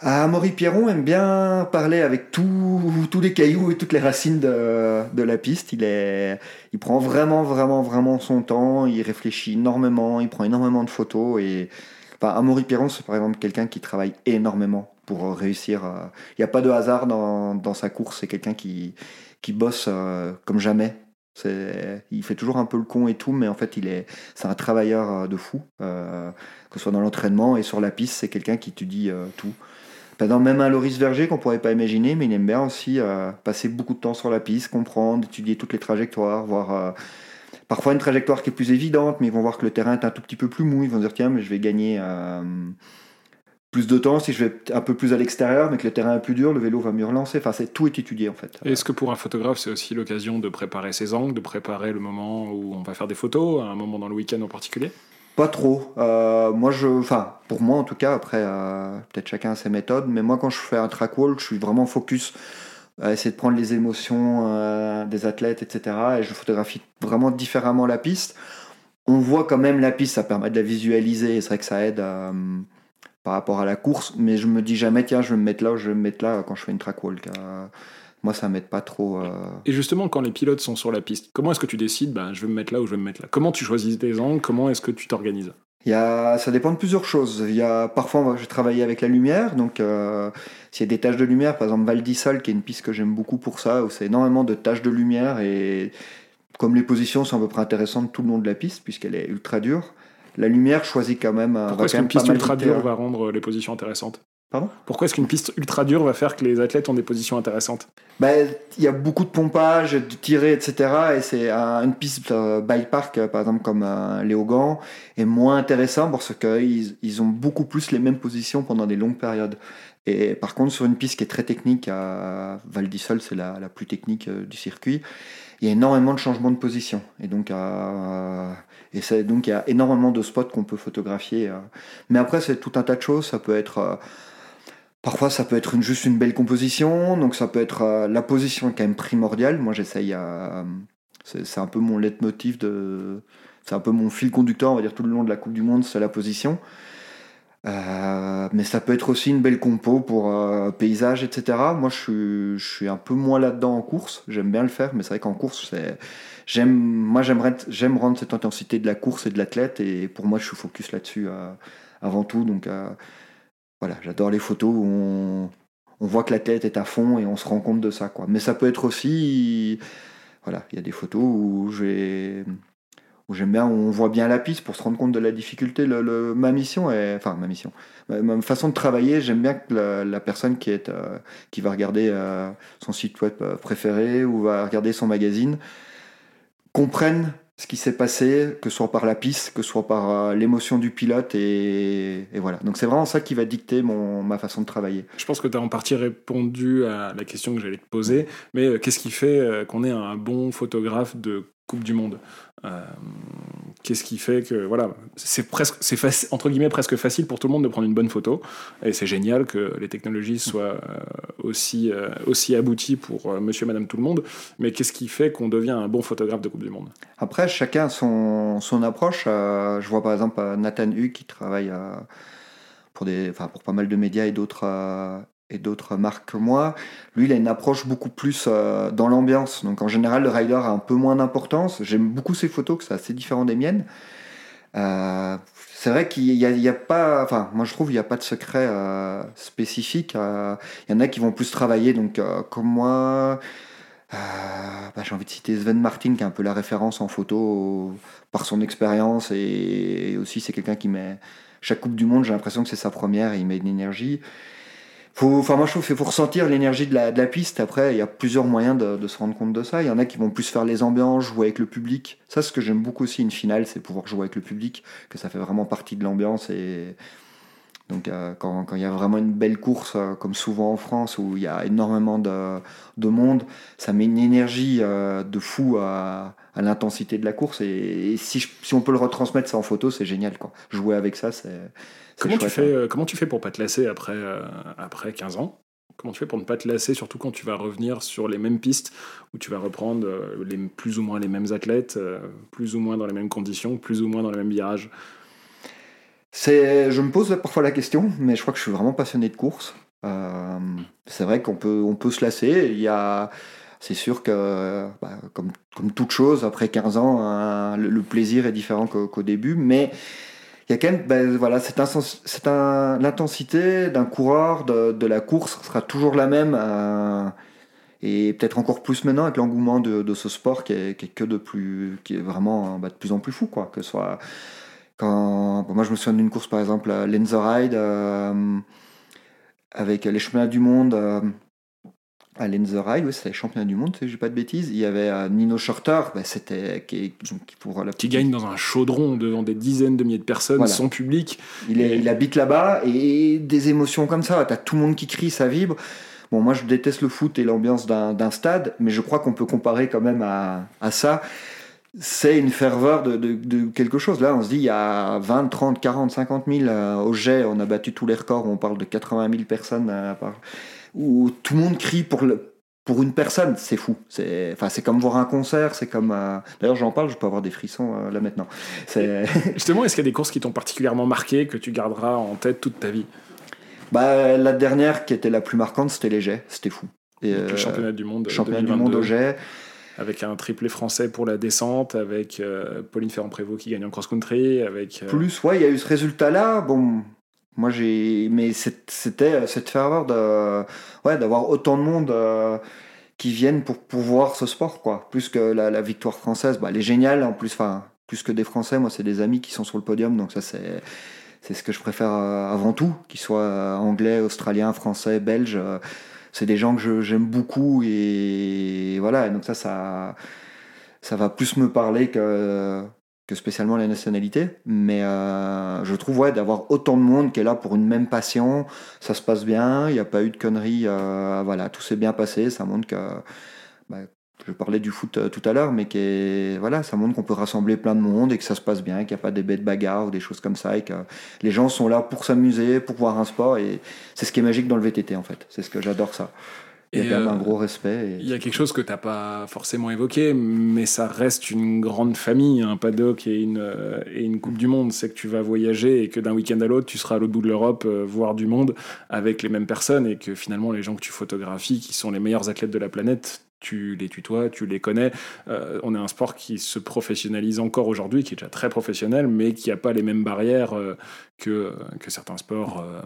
ah, Maury Pierron aime bien parler avec tous les cailloux et toutes les racines de, la piste. Il, est, il prend vraiment, vraiment, vraiment son temps. Il réfléchit énormément. Il prend énormément de photos. Et, enfin, Amaury Pierron, c'est par exemple quelqu'un qui travaille énormément pour réussir. Il n'y a pas de hasard dans, sa course. C'est quelqu'un qui, qui bosse euh, comme jamais. Il fait toujours un peu le con et tout, mais en fait, il est, c'est un travailleur euh, de fou. Euh, que ce soit dans l'entraînement et sur la piste, c'est quelqu'un qui te dit tout. Pendant même un Loris Verger qu'on pourrait pas imaginer, mais il aime bien aussi passer beaucoup de temps sur la piste, comprendre, étudier toutes les trajectoires, voir parfois une trajectoire qui est plus évidente, mais ils vont voir que le terrain est un tout petit peu plus mou, ils vont dire tiens, mais je vais gagner plus de temps si je vais un peu plus à l'extérieur, mais que le terrain est plus dur, le vélo va mieux relancer. Enfin, c'est tout est étudié en fait. Est-ce que pour un photographe, c'est aussi l'occasion de préparer ses angles, de préparer le moment où on va faire des photos, un moment dans le week-end en particulier? Pas trop. Euh, moi, je, enfin, pour moi en tout cas. Après, euh, peut-être chacun a ses méthodes, mais moi, quand je fais un track walk, je suis vraiment focus à essayer de prendre les émotions euh, des athlètes, etc. Et je photographie vraiment différemment la piste. On voit quand même la piste, ça permet de la visualiser. Et c'est vrai que ça aide à par rapport à la course, mais je me dis jamais, tiens, je vais me mettre là ou je vais me mettre là quand je fais une track walk. Euh, moi, ça m'aide pas trop. Euh. Et justement, quand les pilotes sont sur la piste, comment est-ce que tu décides, ben, je vais me mettre là ou je vais me mettre là? Comment tu choisis tes angles? Comment est-ce que tu t'organises? Il y a, ça dépend de plusieurs choses. Il y a, parfois, je travaille avec la lumière. Donc, euh, s'il y a des taches de lumière, par exemple Val d'Isol, qui est une piste que j'aime beaucoup pour ça, où c'est énormément de taches de lumière. Et comme les positions sont à peu près intéressantes tout le long de la piste, puisqu'elle est ultra dure, la lumière choisit quand même. Pourquoi est-ce qu'une piste ultra dure va rendre les positions intéressantes? Pardon? Pourquoi est-ce qu'une piste ultra dure va faire que les athlètes ont des positions intéressantes? Ben, Il y a beaucoup de pompage, de tirés, etc. Et c'est une piste euh, bike park, euh, par exemple, comme euh, Léogan, est moins intéressant parce qu'ils ils ont beaucoup plus les mêmes positions pendant des longues périodes. Et par contre, sur une piste qui est très technique, à Val d'Isol, c'est la, la, plus technique du circuit, il y a énormément de changements de position. Et donc, à et donc il y a énormément de spots qu'on peut photographier. Euh. Mais après, c'est tout un tas de choses. Ça peut être. Euh, parfois, ça peut être juste une belle composition. Donc, ça peut être. Euh, la position quand même primordiale. Moi, j'essaye à. C'est un peu mon leitmotiv de. C'est un peu mon fil conducteur, on va dire, tout le long de la Coupe du Monde, c'est la position. Mais ça peut être aussi une belle compo pour paysage, etc. Moi, je suis, je suis un peu moins là-dedans en course. J'aime bien le faire, mais c'est vrai qu'en course, c'est j'aime, moi, j'aimerais, j'aime rendre cette intensité de la course et de l'athlète, et pour moi, je suis focus là-dessus euh, avant tout. Donc, euh, voilà, j'adore les photos où on, on voit que l'athlète est à fond et on se rend compte de ça, quoi. Mais ça peut être aussi, voilà, il y a des photos où j'ai où j'aime bien, on voit bien la piste pour se rendre compte de la difficulté. Ma mission est, enfin ma mission, ma, façon de travailler, j'aime bien que la, personne qui est, euh, qui va regarder son site web préféré ou va regarder son magazine, comprennent ce qui s'est passé, que ce soit par la piste, que ce soit par euh, l'émotion du pilote, et, voilà. Donc c'est vraiment ça qui va dicter mon, ma façon de travailler. Je pense que tu as en partie répondu à la question que j'allais te poser, mais euh, qu'est-ce qui fait euh, qu'on est un bon photographe de Coupe du Monde euh, qu'est-ce qui fait que voilà, c'est presque, c'est entre guillemets presque facile pour tout le monde de prendre une bonne photo, et c'est génial que les technologies soient euh, aussi euh, aussi abouties pour Monsieur, Madame, tout le monde. Mais qu'est-ce qui fait qu'on devient un bon photographe de Coupe du Monde? Après, chacun son son approche. je vois par exemple Nathan Hu qui travaille pour des, pour pas mal de médias et d'autres et d'autres marques que moi. Lui, il a une approche beaucoup plus euh, dans l'ambiance. Donc en général, le rider a un peu moins d'importance. J'aime beaucoup ses photos, que c'est assez différent des miennes. c'est vrai qu'il n'y a, pas, enfin, moi je trouve qu'il n'y a pas de secret spécifique. Il y en a qui vont plus travailler, donc comme moi, bah, j'ai envie de citer Sven Martin, qui est un peu la référence en photo par son expérience et, aussi c'est quelqu'un qui met chaque Coupe du Monde, j'ai l'impression que c'est sa première et il met de l'énergie. enfin, moi je trouve faut ressentir l'énergie de la, piste. Après, il y a plusieurs moyens de, se rendre compte de ça. Il y en a qui vont plus faire les ambiances, jouer avec le public. Ça, ce que j'aime beaucoup aussi, une finale, c'est pouvoir jouer avec le public, que ça fait vraiment partie de l'ambiance et donc euh, quand, il y a vraiment une belle course, euh, comme souvent en France, où il y a énormément de, de monde, ça met une énergie euh, de fou à, à l'intensité de la course. Et, si, si, on peut le retransmettre ça en photo, c'est génial. Quoi. Jouer avec ça, c'est... Comment, tu fais, hein. comment tu fais pour pas te lasser après, après 15 ans? Comment tu fais pour ne pas te lasser, surtout quand tu vas revenir sur les mêmes pistes, où tu vas reprendre les, plus ou moins les mêmes athlètes, plus ou moins dans les mêmes conditions, plus ou moins dans les mêmes virages? Je me pose parfois la question, mais je crois que je suis vraiment passionné de course. Euh, c'est vrai qu'on peut, on peut se lasser. Il y a, c'est sûr que, bah, comme, toute chose, après 15 ans, hein, le, plaisir est différent qu'au, début, mais il y a quand même, ben, voilà, l'intensité d'un coureur de, la course sera toujours la même. Euh, et peut-être encore plus maintenant avec l'engouement de, ce sport qui est, que de plus, qui est vraiment bah, de plus en plus fou, quoi. Que soit quand, moi, je me souviens d'une course, par exemple, à Lenzerheide, euh, avec les championnats du monde. Euh, à Lenzerheide, oui, c'est les championnats du monde, si j'ai pas de bêtises. Il y avait euh, Nino Shorter, bah, c'était qui, pour la qui gagne dans un chaudron devant des dizaines de milliers de personnes, son public. Il, est, il habite là-bas et des émotions comme ça. T'as tout le monde qui crie, ça vibre. Bon, moi, je déteste le foot et l'ambiance d'un stade, mais je crois qu'on peut comparer quand même à, à ça c'est une ferveur de, quelque chose. Là, on se dit, il y a 20, 30, 40, 50 000 au jet, on a battu tous les records, on parle de 80 000 personnes, euh, où tout le monde crie pour, le, pour une personne, c'est fou. C'est enfin, comme voir un concert, c'est comme... Euh, d'ailleurs, j'en parle, je peux avoir des frissons euh, là maintenant. Justement, est-ce qu'il y a des courses qui t'ont particulièrement marqué, que tu garderas en tête toute ta vie? Bah, La dernière qui était la plus marquante, c'était les jets, c'était fou. Et, le championnat du monde. Championnat du monde au jet avec un triplé français pour la descente, avec euh, Pauline Ferrand-Prévot qui gagne en cross-country, avec... Euh, Plus, ouais, il y a eu ce résultat-là, bon... Moi, j'ai. Mais c'était euh, cette ferveur de... ouais, d'avoir autant de monde qui viennent pour, pour voir ce sport, quoi. Plus que la, victoire française, bah, elle est géniale, en plus, enfin, plus que des Français, moi, c'est des amis qui sont sur le podium, donc ça, c'est. C'est ce que je préfère avant tout, qu'ils soient anglais, australiens, français, belges c'est des gens que j'aime beaucoup et voilà. donc ça, ça va plus me parler que, que spécialement la nationalité. Mais euh, je trouve ouais, d'avoir autant de monde qui est là pour une même passion, ça se passe bien, il n'y a pas eu de conneries, euh, voilà, tout s'est bien passé. Ça montre que bah, je parlais du foot euh, tout à l'heure, mais qui voilà, ça montre qu'on peut rassembler plein de monde et que ça se passe bien, qu'il n'y a pas des bêtes bagarres ou des choses comme ça, et que les gens sont là pour s'amuser, pour voir un sport, et c'est ce qui est magique dans le VTT en fait. C'est ce que j'adore ça. Il y a quand même un euh, gros respect. Il y a quelque chose que tu n'as pas forcément évoqué, mais ça reste une grande famille, un paddock et une, euh, et une Coupe du Monde. C'est que tu vas voyager et que d'un week-end à l'autre, tu seras à l'autre bout de l'Europe, voir du monde avec les mêmes personnes et que finalement, les gens que tu photographies, qui sont les meilleurs athlètes de la planète, tu les tutoies, tu les connais. Euh, on est un sport qui se professionnalise encore aujourd'hui, qui est déjà très professionnel, mais qui n'a pas les mêmes barrières euh, que, que certains sports euh,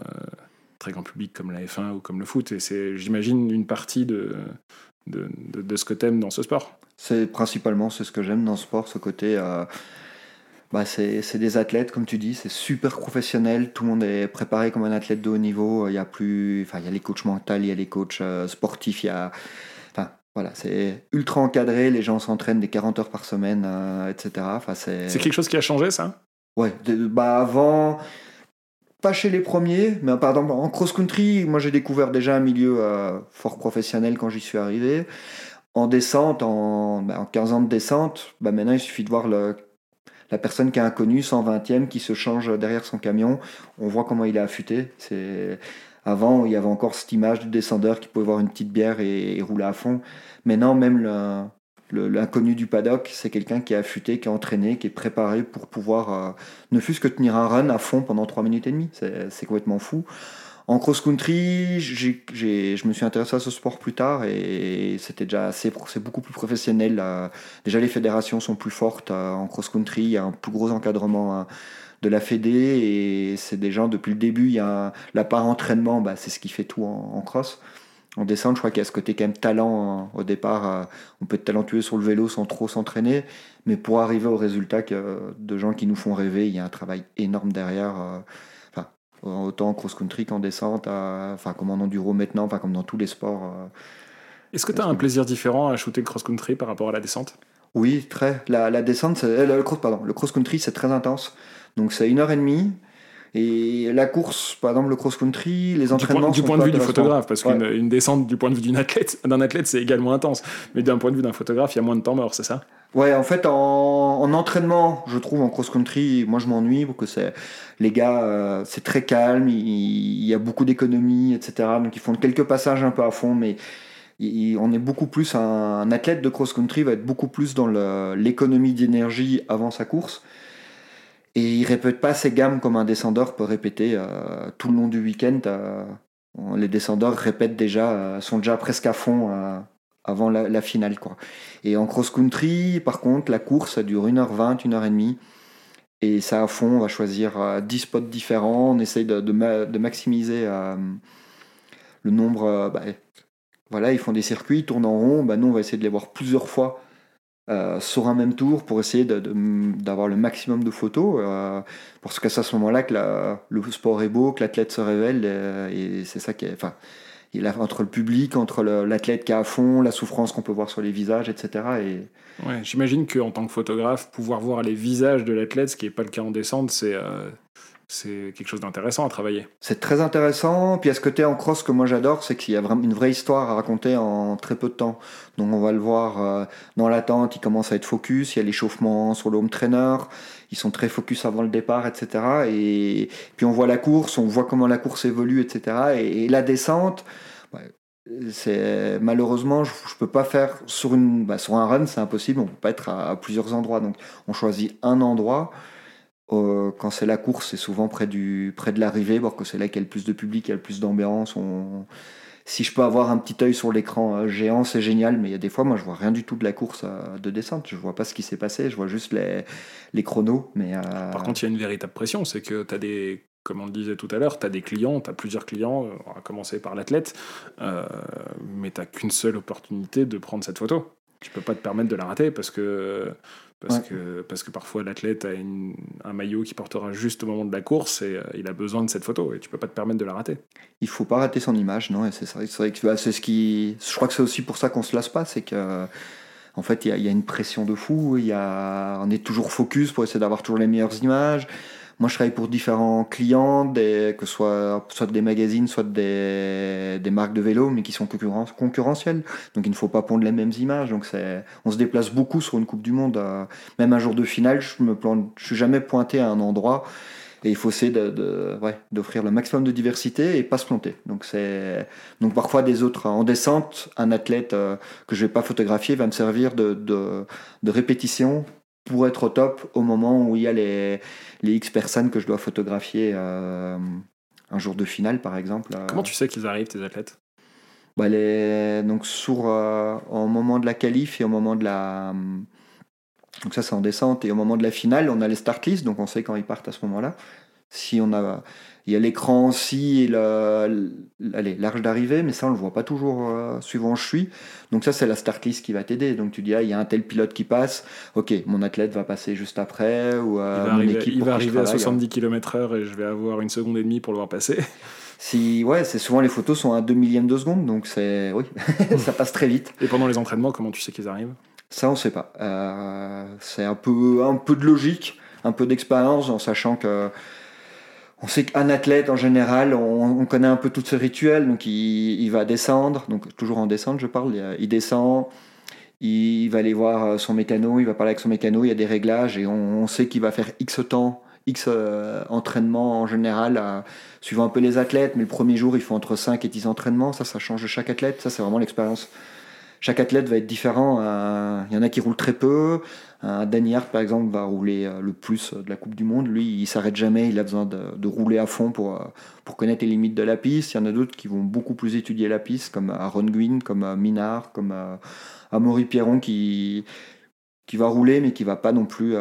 très grand public comme la F1 ou comme le foot. Et c'est, j'imagine, une partie de, de, de, ce que tu aimes dans ce sport. C'est principalement c'est ce que j'aime dans ce sport, ce côté. Bah c'est, des athlètes, comme tu dis, c'est super professionnel. Tout le monde est préparé comme un athlète de haut niveau. Il y a plus, enfin, il y a les coachs mentaux, il y a les coachs sportifs, il y a voilà, c'est ultra encadré, les gens s'entraînent des 40 heures par semaine, euh, etc. Enfin, c'est... c'est quelque chose qui a changé, ça? Ouais, bah avant, pas chez les premiers, mais par exemple en cross-country, moi j'ai découvert déjà un milieu euh, fort professionnel quand j'y suis arrivé. En descente, en, bah, en 15 ans de descente, bah maintenant il suffit de voir le, la personne qui est inconnue, 120e, qui se change derrière son camion. On voit comment il est affûté. C'est avant, il y avait encore cette image du descendeur qui pouvait boire une petite bière et, rouler à fond. Maintenant, même l'inconnu du paddock, c'est quelqu'un qui est affûté, qui est entraîné, qui est préparé pour pouvoir euh, ne fût-ce que tenir un run à fond pendant 3 minutes et demie. C'est complètement fou. En cross-country, je me suis intéressé à ce sport plus tard et c'était déjà assez, c'est beaucoup plus professionnel. Déjà, les fédérations sont plus fortes en cross-country, il y a un plus gros encadrement hein, de la Fédé et c'est des gens depuis le début. Il y a la part entraînement, bah, c'est ce qui fait tout en, cross. En descente, je crois qu'il y a ce côté quand même talent hein. au départ. on peut être talentueux sur le vélo sans trop s'entraîner, mais pour arriver au résultat que, de gens qui nous font rêver, il y a un travail énorme derrière. Euh, autant en cross-country qu'en descente, enfin comme en enduro maintenant, enfin comme dans tous les sports. Euh, Est-ce que tu as un plaisir différent à shooter le cross-country par rapport à la descente? Oui, très. La, descente, euh, le, cross, pardon, le cross-country, c'est très intense. Donc c'est une heure et demie. Et la course, par exemple le cross-country, les entraînements. Du point, du point de vue du photographe, parce qu'une descente du point de vue d'un athlète, d'un athlète, c'est également intense. Mais d'un point de vue d'un photographe, il y a moins de temps mort, c'est ça? Ouais, en fait, en, entraînement, je trouve en cross-country, moi je m'ennuie parce que c'est les gars, euh, c'est très calme, il, y a beaucoup d'économies, etc. Donc ils font quelques passages un peu à fond, mais on est beaucoup plus un, athlète de cross-country va être beaucoup plus dans l'économie d'énergie avant sa course. Et il répète pas ses gammes comme un descendeur peut répéter euh, tout le long du week-end. Euh, les descendeurs répètent déjà, sont déjà presque à fond avant la, finale. Quoi. Et en cross-country, par contre, la course, dure 1h20, 1h30. Et ça à fond, on va choisir 10 euh, spots différents, on essaye de, maximiser euh, le nombre. Euh, bah, voilà, ils font des circuits, ils tournent en rond, bah, nous on va essayer de les voir plusieurs fois sur un même tour pour essayer d'avoir le maximum de photos. parce que c'est à ce moment-là que le sport est beau, que l'athlète se révèle, et c'est ça qui est. Enfin, il a, entre le public, entre l'athlète qui est à fond, la souffrance qu'on peut voir sur les visages, etc. Et... Ouais, J'imagine qu'en tant que photographe, pouvoir voir les visages de l'athlète, ce qui n'est pas le cas en descente, c'est euh, c'est quelque chose d'intéressant à travailler. C'est très intéressant. Puis à ce côté en cross que moi j'adore, c'est qu'il y a vraiment une vraie histoire à raconter en très peu de temps. Donc on va le voir euh, dans l'attente, il commence à être focus, il y a l'échauffement sur le home trainer, ils sont très focus avant le départ, etc. Et puis on voit la course, on voit comment la course évolue, etc. Et, la descente, c'est malheureusement je, ne peux pas faire sur une bah, un run, c'est impossible. On peut pas être à, plusieurs endroits, donc on choisit un endroit. Quand c'est la course, c'est souvent près, du, près de l'arrivée, parce que c'est là qu'il y a le plus de public, il y a le plus d'ambiance. On si je peux avoir un petit œil sur l'écran euh, géant, c'est génial, mais il y a des fois, moi, je vois rien du tout de la course euh, de descente. Je vois pas ce qui s'est passé, je vois juste les, chronos. Mais, euh, Par contre, il y a une véritable pression, c'est que tu as des, comme on le disait tout à l'heure, tu des clients, tu as plusieurs clients, on va commencer par l'athlète, mais tu qu'une seule opportunité de prendre cette photo. Tu peux pas te permettre de la rater parce que parce, que, parce que parfois l'athlète a un maillot qui portera juste au moment de la course et euh, il a besoin de cette photo et tu peux pas te permettre de la rater. Il faut pas rater son image, non C'est vrai que bah, c'est ce qui. Je crois que c'est aussi pour ça qu'on se lasse pas, c'est que. En fait, il y, y, a une pression de fou, y a, on est toujours focus pour essayer d'avoir toujours les meilleures images. Moi, je travaille pour différents clients, que ce soit, des magazines, soit des, marques de vélo, mais qui sont concurrentielles. Donc, il ne faut pas prendre les mêmes images. Donc, on se déplace beaucoup sur une Coupe du Monde. Euh, même un jour de finale, je me plante, je suis jamais pointé à un endroit. Et il faut essayer de, ouais, d'offrir le maximum de diversité et pas se planter. Donc, donc parfois des autres en descente, un athlète euh, que je vais pas photographier va me servir de, de, de répétition pour être au top au moment où il y a les, les X personnes que je dois photographier euh, un jour de finale, par exemple. Euh. Comment tu sais qu'ils arrivent, tes athlètes? Bah les, donc sur, euh, au moment de la qualif et au moment de la... Donc ça c'est en descente et au moment de la finale on a les start list donc on sait quand ils partent à ce moment-là. Si on a il y a l'écran aussi, l'arche d'arrivée, mais ça on le voit pas toujours euh, suivant où je suis. Donc ça c'est la start list qui va t'aider. Donc tu dis ah il y a un tel pilote qui passe, ok mon athlète va passer juste après ou euh, il va arriver, il va arriver à 70 km/h et je vais avoir une seconde et demie pour le voir passer. Si ouais c'est souvent les photos sont à 2 millièmes de seconde donc c'est oui ça passe très vite. Et pendant les entraînements comment tu sais qu'ils arrivent? Ça on sait pas. Euh, c'est un peu un peu de logique, un peu d'expérience en sachant que on sait qu'un athlète, en général, on, connaît un peu tous ses rituels. Donc, il, va descendre, donc toujours en descente, je parle. Il, descend, il, va aller voir euh, son mécano, il va parler avec son mécano. Il y a des réglages et on, sait qu'il va faire X temps, X euh, entraînements en général, suivant un peu les athlètes. Mais le premier jour, il faut entre 5 et 10 entraînements. Ça, ça change de chaque athlète. Ça, c'est vraiment l'expérience chaque athlète va être différent. Euh, il y en a qui roulent très peu, Un Danny Hart, par exemple, va rouler euh, le plus de la Coupe du Monde. Lui, il s'arrête jamais, il a besoin de, rouler à fond pour, euh, pour connaître les limites de la piste. Il y en a d'autres qui vont beaucoup plus étudier la piste, comme Aaron Gwyn, comme Minard, comme Amaury Pierron, qui, qui va rouler, mais qui va pas non plus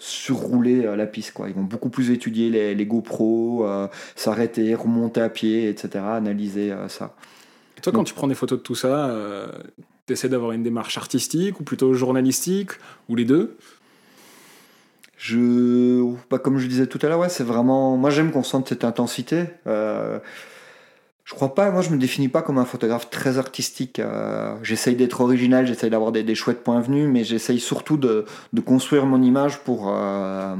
surrouler la piste. Quoi. Ils vont beaucoup plus étudier les, les GoPro, s'arrêter, remonter à pied, etc., analyser ça. Et toi, quand tu prends des photos de tout ça, tu d'avoir une démarche artistique ou plutôt journalistique ou les deux? Je, bah, comme je disais tout à l'heure, ouais, c'est vraiment. Moi, j'aime qu'on sente cette intensité. Euh, je crois pas, moi, je me définis pas comme un photographe très artistique. Euh, j'essaye d'être original, j'essaye d'avoir des, des, chouettes points venus, mais j'essaye surtout de, de, construire mon image pour. Euh,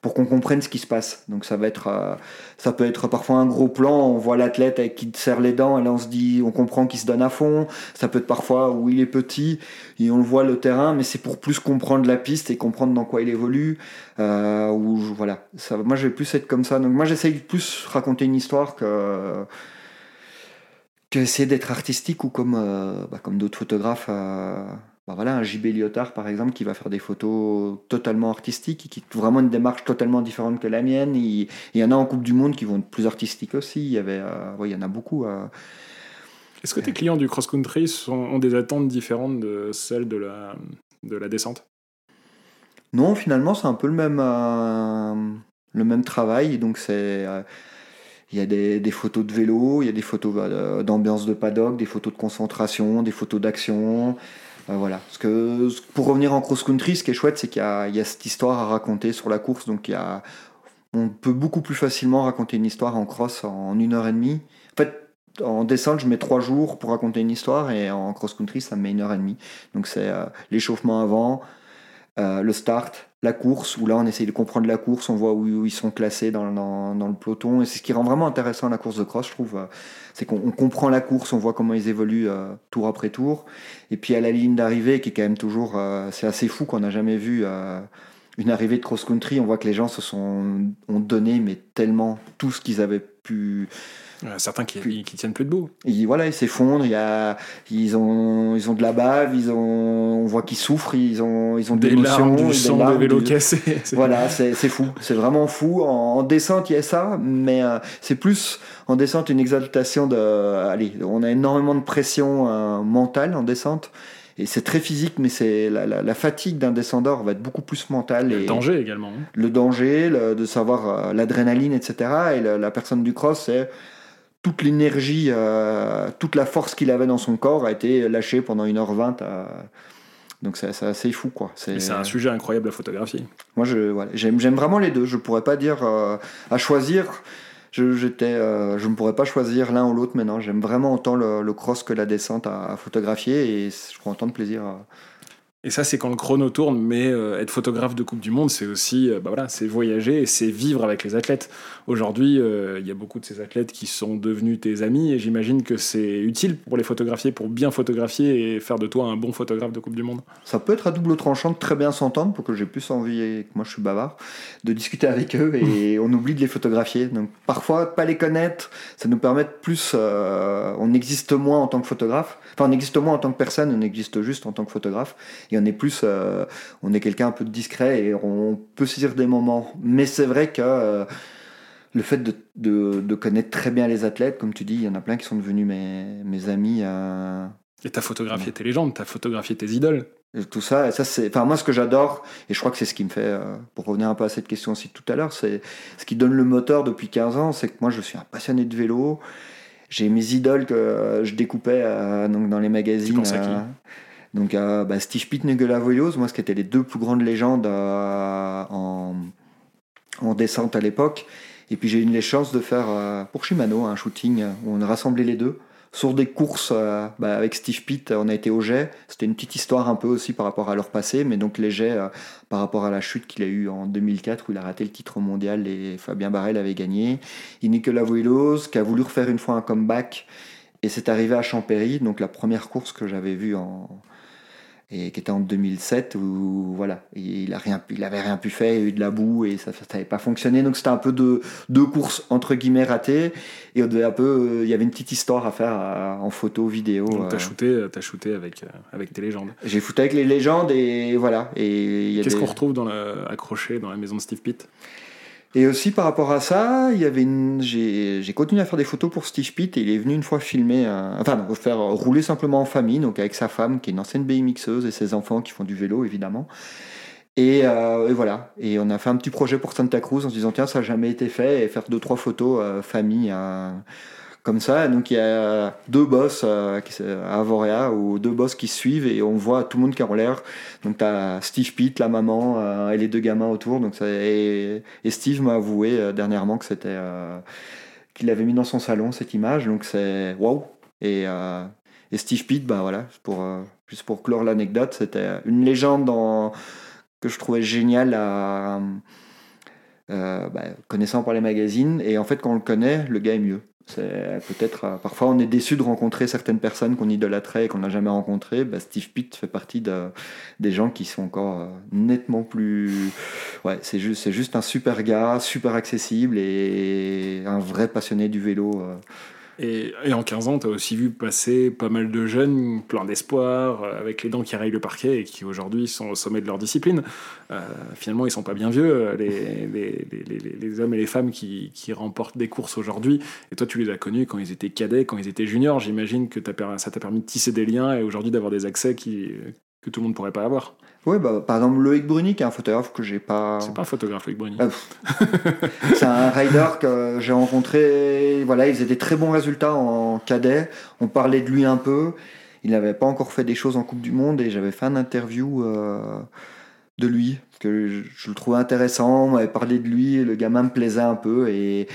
pour qu'on comprenne ce qui se passe. Donc ça va être, euh, ça peut être parfois un gros plan, on voit l'athlète qui serre les dents et là on se dit, on comprend qu'il se donne à fond. Ça peut être parfois où il est petit et on le voit le terrain, mais c'est pour plus comprendre la piste et comprendre dans quoi il évolue. Euh, ou voilà, moi je vais plus être comme ça. Donc moi j'essaye plus raconter une histoire que que essayer d'être artistique ou comme euh, bah, comme d'autres photographes. Bah voilà, un JB Lyotard par exemple qui va faire des photos totalement artistiques, qui ont vraiment une démarche totalement différente que la mienne. Il, y en a en Coupe du Monde qui vont être plus artistiques aussi. Il y, avait, euh, il y en a beaucoup. Euh. Est-ce que tes clients du cross-country ont des attentes différentes de celles de la, de la descente? Non, finalement c'est un peu le même, euh, le même travail. Donc c'est il y a des, des, photos de vélo, il y a des photos d'ambiance de paddock, des photos de concentration, des photos d'action. Euh, voilà. Parce que pour revenir en cross-country, ce qui est chouette, c'est qu'il y, a cette histoire à raconter sur la course. Donc il y a, on peut beaucoup plus facilement raconter une histoire en cross en une heure et demie. En fait, en descente, je mets trois jours pour raconter une histoire et en cross-country, ça me met une heure et demie. Donc c'est euh, l'échauffement avant, euh, le start, la course, où là on essaye de comprendre la course, on voit où, ils sont classés dans, dans, le peloton. Et c'est ce qui rend vraiment intéressant la course de cross, je trouve. Euh, c'est qu'on comprend la course, on voit comment ils évoluent euh, tour après tour. Et puis à la ligne d'arrivée, qui est quand même toujours. c'est assez fou qu'on n'a jamais vu une arrivée de cross-country. On voit que les gens se sont ont donné, mais tellement tout ce qu'ils avaient pu certains qui, qui, tiennent plus debout. Ils, voilà, ils s'effondrent, il y a, ils, ont, ils ont de la bave, ils ont, on voit qu'ils souffrent, ils ont, ils ont des, larmes, du sang, des vélos cassés. Voilà, c'est fou, c'est vraiment fou. En, descente, il y a ça, mais euh, c'est plus en descente une exaltation de. allez, on a énormément de pression euh, mentale en descente. Et c'est très physique, mais c'est la, la, fatigue d'un descendeur va être beaucoup plus mentale. Et le danger également. Hein. Le danger, de savoir euh, l'adrénaline, etc. Et la, personne du cross, c'est toute l'énergie, euh, toute la force qu'il avait dans son corps a été lâchée pendant 1h20. Euh, donc c'est assez fou quoi. C'est un sujet incroyable à photographier. Moi je j'aime vraiment les deux. Je pourrais pas dire euh, à choisir. Je j'étais je ne pourrais pas choisir l'un ou l'autre maintenant. J'aime vraiment autant le, cross que la descente à, photographier et je prends autant de plaisir. À, et ça, c'est quand le chrono tourne, mais euh, être photographe de Coupe du Monde, c'est aussi euh, bah voilà, c'est voyager et c'est vivre avec les athlètes. Aujourd'hui, euh, il y a beaucoup de ces athlètes qui sont devenus tes amis et j'imagine que c'est utile pour les photographier, pour bien photographier et faire de toi un bon photographe de Coupe du Monde. Ça peut être à double tranchant de très bien s'entendre pour que j'ai plus envie, et que moi je suis bavard, de discuter avec eux et on oublie de les photographier. Donc parfois, pas les connaître, ça nous permet de plus. on existe moins en tant que photographe. Enfin, on existe moins en tant que personne, on existe juste en tant que photographe et on est plus, euh, on est quelqu'un un peu discret et on peut saisir des moments. Mais c'est vrai que euh, le fait de, de, connaître très bien les athlètes, comme tu dis, il y en a plein qui sont devenus mes, mes amis. Euh, et t'as photographié tes légendes, t'as photographié tes idoles. Et tout ça, et ça c'est, enfin moi ce que j'adore, et je crois que c'est ce qui me fait, pour revenir un peu à cette question aussi tout à l'heure, c'est ce qui donne le moteur depuis 15 ans, c'est que moi je suis un passionné de vélo, j'ai mes idoles que je découpais donc dans les magazines. Donc euh, bah, Steve Pitt, Nigel moi ce qui étaient les deux plus grandes légendes euh, en, descente à l'époque. Et puis j'ai eu les chances de faire euh, pour Shimano un shooting où on a rassemblé les deux. Sur des courses bah, avec Steve Pitt, on a été au jet. C'était une petite histoire un peu aussi par rapport à leur passé, mais donc les jets par rapport à la chute qu'il a eue en 2004 où il a raté le titre mondial et Fabien Barrel avait gagné. Et Nicolas Voilos qui a voulu refaire une fois un comeback et c'est arrivé à Champéry, donc la première course que j'avais vue en, et qui était en 2007 où voilà il a rien il avait rien pu faire il y a eu de la boue et ça n'avait pas fonctionné. Donc c'était un peu de deux courses entre guillemets ratées. Et on devait un peu euh, il y avait une petite histoire à faire euh, en photo vidéo donc t'as euh. shooté t'as shooté avec avec tes légendes. J'ai fouté avec les légendes et voilà. Et qu'est-ce qu'on retrouve dans le, accroché dans la maison de Steve Pitt? Et aussi par rapport à ça, il y avait une... j'ai, continué à faire des photos pour Steve Pitt et il est venu une fois filmer, enfin faire rouler simplement en famille, donc avec sa femme qui est une ancienne BMXeuse et ses enfants qui font du vélo évidemment. Et, euh, et, voilà. Et on a fait un petit projet pour Santa Cruz en se disant tiens ça n'a jamais été fait et faire deux trois photos euh, famille. Euh, comme ça. Donc il y a deux boss euh, à Avoria ou deux boss qui suivent et on voit tout le monde qui est en l'air. Donc tu as Steve Pitt, la maman euh, et les deux gamins autour. Donc et, Steve m'a avoué euh, dernièrement que c'était qu'il avait mis dans son salon cette image. Donc c'est waouh. Et, et, Steve Pitt, bah voilà, pour, juste pour clore l'anecdote, c'était une légende dans, que je trouvais géniale à. Bah, connaissant par les magazines et en fait quand on le connaît le gars est mieux peut-être euh, parfois on est déçu de rencontrer certaines personnes qu'on idolâtrait et qu'on n'a jamais rencontrées. Bah, Steve Pitt fait partie de, des gens qui sont encore euh, nettement plus. Ouais, c'est juste, c'est juste un super gars, super accessible et un vrai passionné du vélo. Et, en 15 ans, tu as aussi vu passer pas mal de jeunes, plein d'espoir, euh, avec les dents qui rayent le parquet et qui aujourd'hui sont au sommet de leur discipline. Euh, finalement, ils sont pas bien vieux, euh, les, hommes et les femmes qui, remportent des courses aujourd'hui. Et toi, tu les as connus quand ils étaient cadets, quand ils étaient juniors. J'imagine que ça t'a permis de tisser des liens et aujourd'hui d'avoir des accès que tout le monde pourrait pas avoir. Oui, bah, par exemple Loïc Bruni, qui est un photographe que j'ai pas. C'est pas un photographe, Loïc Bruni. Ah, c'est un rider que j'ai rencontré. Voilà, il faisait des très bons résultats en cadet. On parlait de lui un peu. Il n'avait pas encore fait des choses en Coupe du Monde et j'avais fait un interview euh, de lui que je, le trouvais intéressant. On m'avait parlé de lui, le gamin me plaisait un peu et,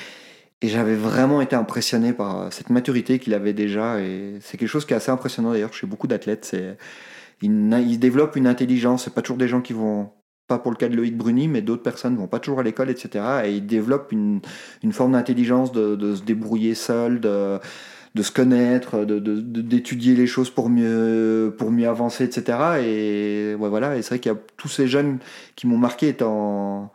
et j'avais vraiment été impressionné par cette maturité qu'il avait déjà. Et c'est quelque chose qui est assez impressionnant d'ailleurs chez beaucoup d'athlètes. C'est ils, développent une intelligence. C'est pas toujours des gens qui vont pas pour le cas de Loïc Bruni, mais d'autres personnes vont pas toujours à l'école, etc. Et ils développent une, une forme d'intelligence de, se débrouiller seul, de, de se connaître, d'étudier de, les choses pour mieux, pour mieux avancer, etc. Et ouais, voilà. Et c'est vrai qu'il y a tous ces jeunes qui m'ont marqué étant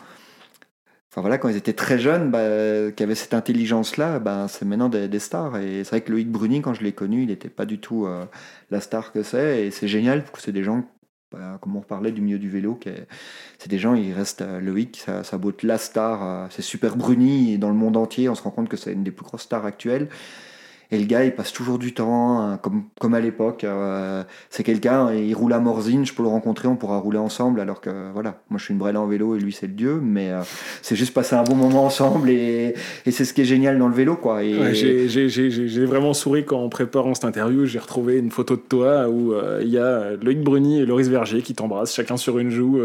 voilà, quand ils étaient très jeunes, bah, qui avaient cette intelligence-là, bah, c'est maintenant des, stars. Et c'est vrai que Loïc Bruni, quand je l'ai connu, il n'était pas du tout euh, la star que c'est. Et c'est génial, parce que c'est des gens, bah, comme on parlait du milieu du vélo, c'est des gens, ils restent euh, Loïc, ça, ça être la star. Euh, c'est super Bruni, dans le monde entier, on se rend compte que c'est une des plus grosses stars actuelles. Et le gars, il passe toujours du temps, hein, comme, comme à l'époque. Euh, c'est quelqu'un, il roule à Morzine, je peux le rencontrer, on pourra rouler ensemble. Alors que, voilà, moi je suis une brêle en vélo et lui c'est le dieu. Mais euh, c'est juste passer un bon moment ensemble et, et c'est ce qui est génial dans le vélo. quoi. Et... j'ai vraiment souri quand, en préparant cette interview, j'ai retrouvé une photo de toi où euh, il y a Loïc Bruni et Loris Verger qui t'embrassent, chacun sur une joue.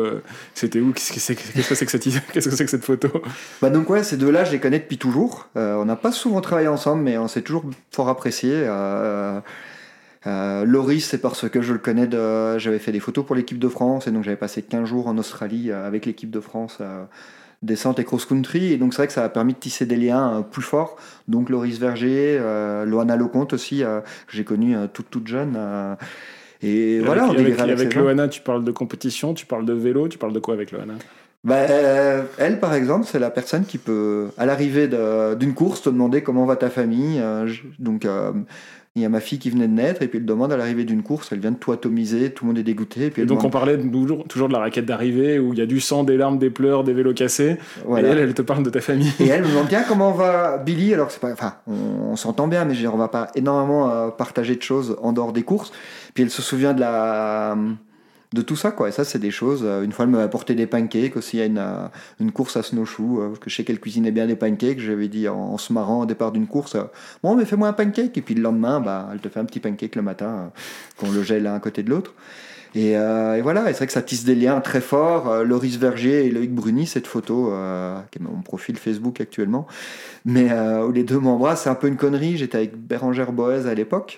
C'était où Qu'est-ce que c'est que, que, cette... que, que cette photo? Bah donc, ouais, ces deux-là, je les connais depuis toujours. on n'a pas souvent travaillé ensemble, mais on s'est toujours fort apprécié. Euh, euh, Loris, c'est parce que je le connais, de, j'avais fait des photos pour l'équipe de France et donc j'avais passé 15 jours en Australie euh, avec l'équipe de France descente et cross-country. Et donc c'est vrai que ça a permis de tisser des liens plus forts. Donc Loris Verger, Loana Lecomte aussi, que j'ai connu toute toute jeune. et, voilà, avec, avec, avec Loana, tu parles de compétition, tu parles de vélo, tu parles de quoi avec Loana? Bah, euh, elle, par exemple, c'est la personne qui peut, à l'arrivée d'une course, te demander comment va ta famille. Euh, donc, euh, il y a ma fille qui venait de naître, et puis elle demande à l'arrivée d'une course, elle vient de tout atomiser, tout le monde est dégoûté. Et, puis donc, on parlait toujours, toujours de la raquette d'arrivée, où il y a du sang, des larmes, des pleurs, des vélos cassés. Et elle, elle te parle de ta famille. Et elle me demande bien comment va Billy, alors c'est pas. Enfin, on, s'entend bien, mais je on va pas énormément partager de choses en dehors des courses. Puis elle se souvient de la de tout ça quoi et ça c'est des choses euh, une fois elle m'avait apporté des pancakes aussi à une, euh, une course à snowshoe euh, que je sais qu'elle cuisinait bien des pancakes j'avais dit en, se marrant au départ d'une course bon mais fais-moi un pancake et puis le lendemain bah elle te fait un petit pancake le matin qu'on le gèle l'un à côté de l'autre et, voilà, et c'est vrai que ça tisse des liens très forts. Loris Verger et Loïc Bruni, cette photo, qui est mon profil Facebook actuellement, mais où les deux m'embrassent, c'est un peu une connerie. J'étais avec Bérangère Boez à l'époque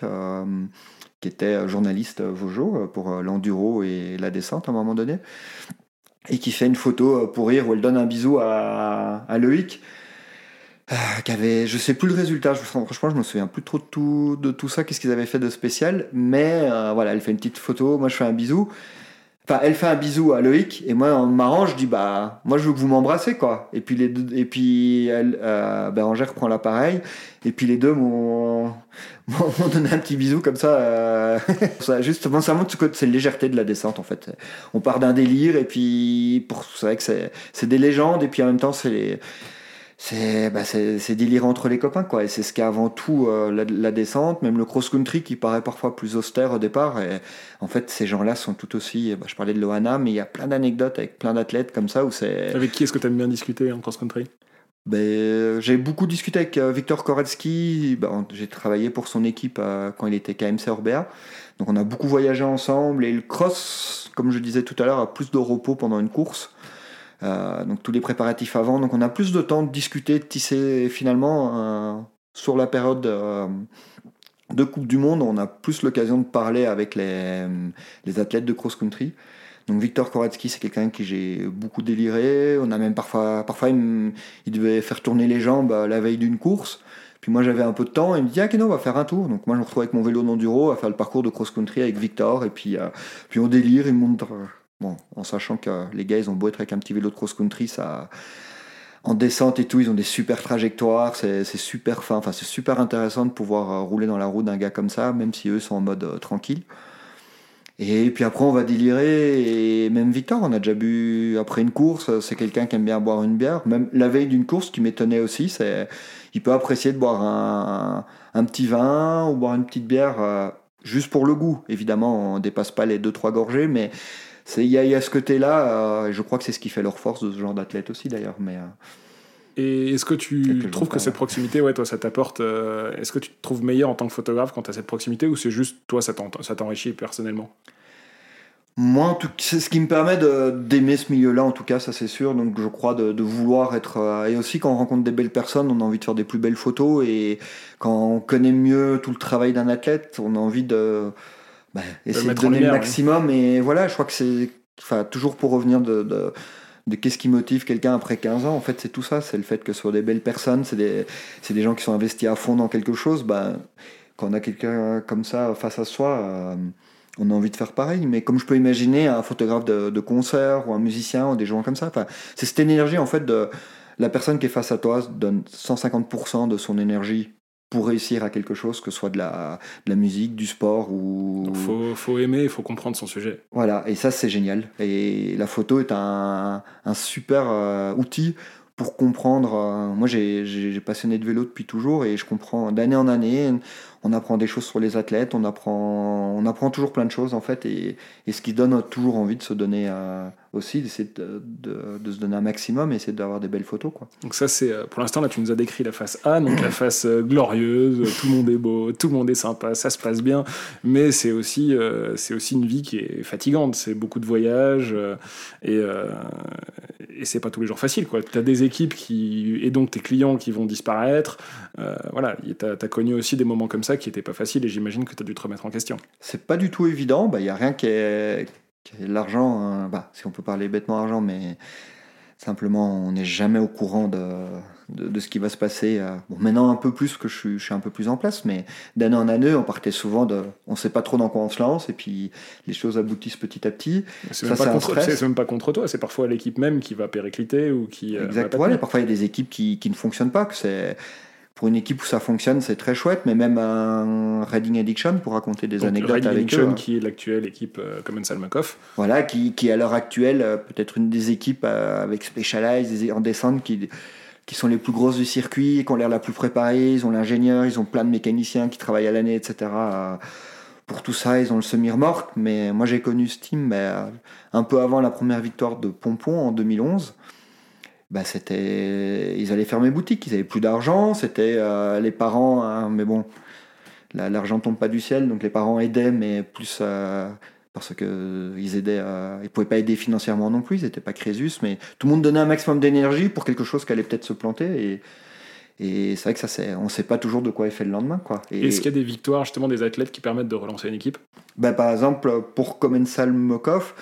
qui était journaliste Vojo euh, pour euh, l'enduro et la descente à un moment donné, et qui fait une photo euh, pour rire où elle donne un bisou à, à Loïc. Euh, qui je sais plus le résultat, je, franchement je me souviens plus trop de tout, de tout ça, qu'est-ce qu'ils avaient fait de spécial, mais euh, voilà, elle fait une petite photo, moi je fais un bisou, Enfin, elle fait un bisou à Loïc et moi en marrant je dis bah moi je veux que vous m'embrassez quoi. Et puis les deux, et puis elle euh, Bérangère prend l'appareil et puis les deux m'ont donné un petit bisou comme ça. Euh, ça justement ça montre légèreté de la descente en fait. On part d'un délire et puis pour c'est vrai que c'est des légendes et puis en même temps c'est c'est bah c'est délire entre les copains quoi et c'est ce qui avant tout euh, la, descente même le cross country qui paraît parfois plus austère au départ et en fait ces gens là sont tout aussi bah, je parlais de Loana mais il y a plein d'anecdotes avec plein d'athlètes comme ça où c'est avec qui est-ce que tu aimes bien discuter en cross country? Ben, j'ai beaucoup discuté avec euh, Victor Koretsky. Ben, j'ai travaillé pour son équipe euh, quand il était KMC Orbea. Donc on a beaucoup voyagé ensemble. Et le cross, comme je disais tout à l'heure, a plus de repos pendant une course. Euh, donc tous les préparatifs avant. Donc on a plus de temps de discuter, de tisser. finalement, euh, sur la période euh, de Coupe du Monde, on a plus l'occasion de parler avec les, athlètes de cross-country. Donc Victor Koretsky, c'est quelqu'un qui j'ai beaucoup déliré. On a même parfois, parfois il, devait faire tourner les jambes la veille d'une course. Puis moi j'avais un peu de temps, et il me dit ah on va faire un tour. Donc moi je me retrouve avec mon vélo d'enduro à faire le parcours de cross-country avec Victor, et puis, puis on délire, il montre Bon, en sachant que les gars, ils ont beau être avec un petit vélo de cross-country, ça, en descente et tout, ils ont des super trajectoires, c'est super fin, enfin c'est super intéressant de pouvoir euh, rouler dans la roue d'un gars comme ça, même si eux sont en mode euh, tranquille. Et puis après, on va délirer, et même Victor, on a déjà bu après une course, c'est quelqu'un qui aime bien boire une bière, même la veille d'une course, qui m'étonnait aussi, c'est il peut apprécier de boire un, petit vin ou boire une petite bière euh, juste pour le goût. Évidemment, on dépasse pas les 2-3 gorgées, mais il y, a ce côté-là, euh, je crois que c'est ce qui fait leur force de ce genre d'athlète aussi d'ailleurs. Mais, euh, et est-ce que tu trouves que cette proximité, ouais, toi, ça t'apporte euh, Est-ce que tu te trouves meilleur en tant que photographe quand tu as cette proximité ou c'est juste toi, ça t'enrichit personnellement? Moi, c'est ce qui me permet d'aimer ce milieu-là, en tout cas, ça c'est sûr. Donc, je crois de, vouloir être. et aussi, quand on rencontre des belles personnes, on a envie de faire des plus belles photos. Et quand on connaît mieux tout le travail d'un athlète, on a envie de, bah, essayer de donner le maximum. Et voilà, je crois que c'est enfin, toujours pour revenir de, de, de qu'est-ce qui motive quelqu'un après 15 ans. En fait, c'est tout ça. C'est le fait que ce soit des belles personnes, c'est des, des, gens qui sont investis à fond dans quelque chose. Bah, quand on a quelqu'un comme ça face à soi, euh, on a envie de faire pareil. Mais comme je peux imaginer un photographe de, de concert ou un musicien ou des gens comme ça, enfin, c'est cette énergie en fait de la personne qui est face à toi donne 150% de son énergie pour réussir à quelque chose, que ce soit de la, de la musique, du sport ou... Il faut, faut, aimer, il faut comprendre son sujet. Voilà, et ça c'est génial. Et la photo est un, un super euh, outil pour comprendre. Euh, moi j'ai passionné de vélo depuis toujours et je comprends d'année en année on apprend des choses sur les athlètes, on apprend, on apprend toujours plein de choses en fait, et, et ce qui donne toujours envie de se donner euh, aussi, c'est de, de, se donner un maximum et d'avoir des belles photos. Quoi. Donc ça c'est, euh, pour l'instant là tu nous as décrit la face A, donc la face euh, glorieuse, tout le monde est beau, tout le monde est sympa, ça se passe bien, mais c'est aussi, c'est aussi une vie qui est fatigante, c'est beaucoup de voyages, et, et c'est pas tous les jours facile. Tu as des équipes qui, et donc tes clients qui vont disparaître, voilà, tu as connu aussi des moments comme ça qui n'était pas facile et j'imagine que tu as dû te remettre en question. C'est pas du tout évident, il bah, n'y a rien qui est, l'argent, hein. bah, si on peut parler bêtement argent, mais simplement on n'est jamais au courant de, de, ce qui va se passer. Euh. Bon, maintenant un peu plus que je suis, je suis un peu plus en place, mais d'année en année on partait souvent de, on sait pas trop dans quoi on se lance et puis les choses aboutissent petit à petit. C'est même, même, pas contre toi, c'est parfois l'équipe même qui va péricliter ou qui. Euh, Exactement, parfois il y a des équipes qui, qui ne fonctionnent pas, que c'est pour une équipe où ça fonctionne, c'est très chouette, mais même un Reading Addiction pour raconter des anecdotes Reading avec Addiction, eux. qui est l'actuelle équipe euh, comme Salmakov. Voilà, qui, qui à l'heure actuelle euh, peut-être une des équipes euh, avec Specialized en descente qui qui sont les plus grosses du circuit, qui ont l'air la plus préparée, ils ont l'ingénieur, ils ont plein de mécaniciens qui travaillent à l'année, etc. Pour tout ça, ils ont le semi-remorque, mais moi j'ai connu ce team ben, un peu avant la première victoire de Pompon en 2011 bah c'était ils allaient fermer boutique ils avaient plus d'argent c'était euh, les parents hein, mais bon l'argent tombe pas du ciel donc les parents aidaient mais plus euh, parce que ils aidaient euh, ils pouvaient pas aider financièrement non plus ils étaient pas Crésus mais tout le monde donnait un maximum d'énergie pour quelque chose qui allait peut-être se planter et et c'est vrai que ça c'est on sait pas toujours de quoi est fait le lendemain quoi. Et est-ce qu'il y a des victoires justement des athlètes qui permettent de relancer une équipe? Bah, par exemple pour Komensal Mokov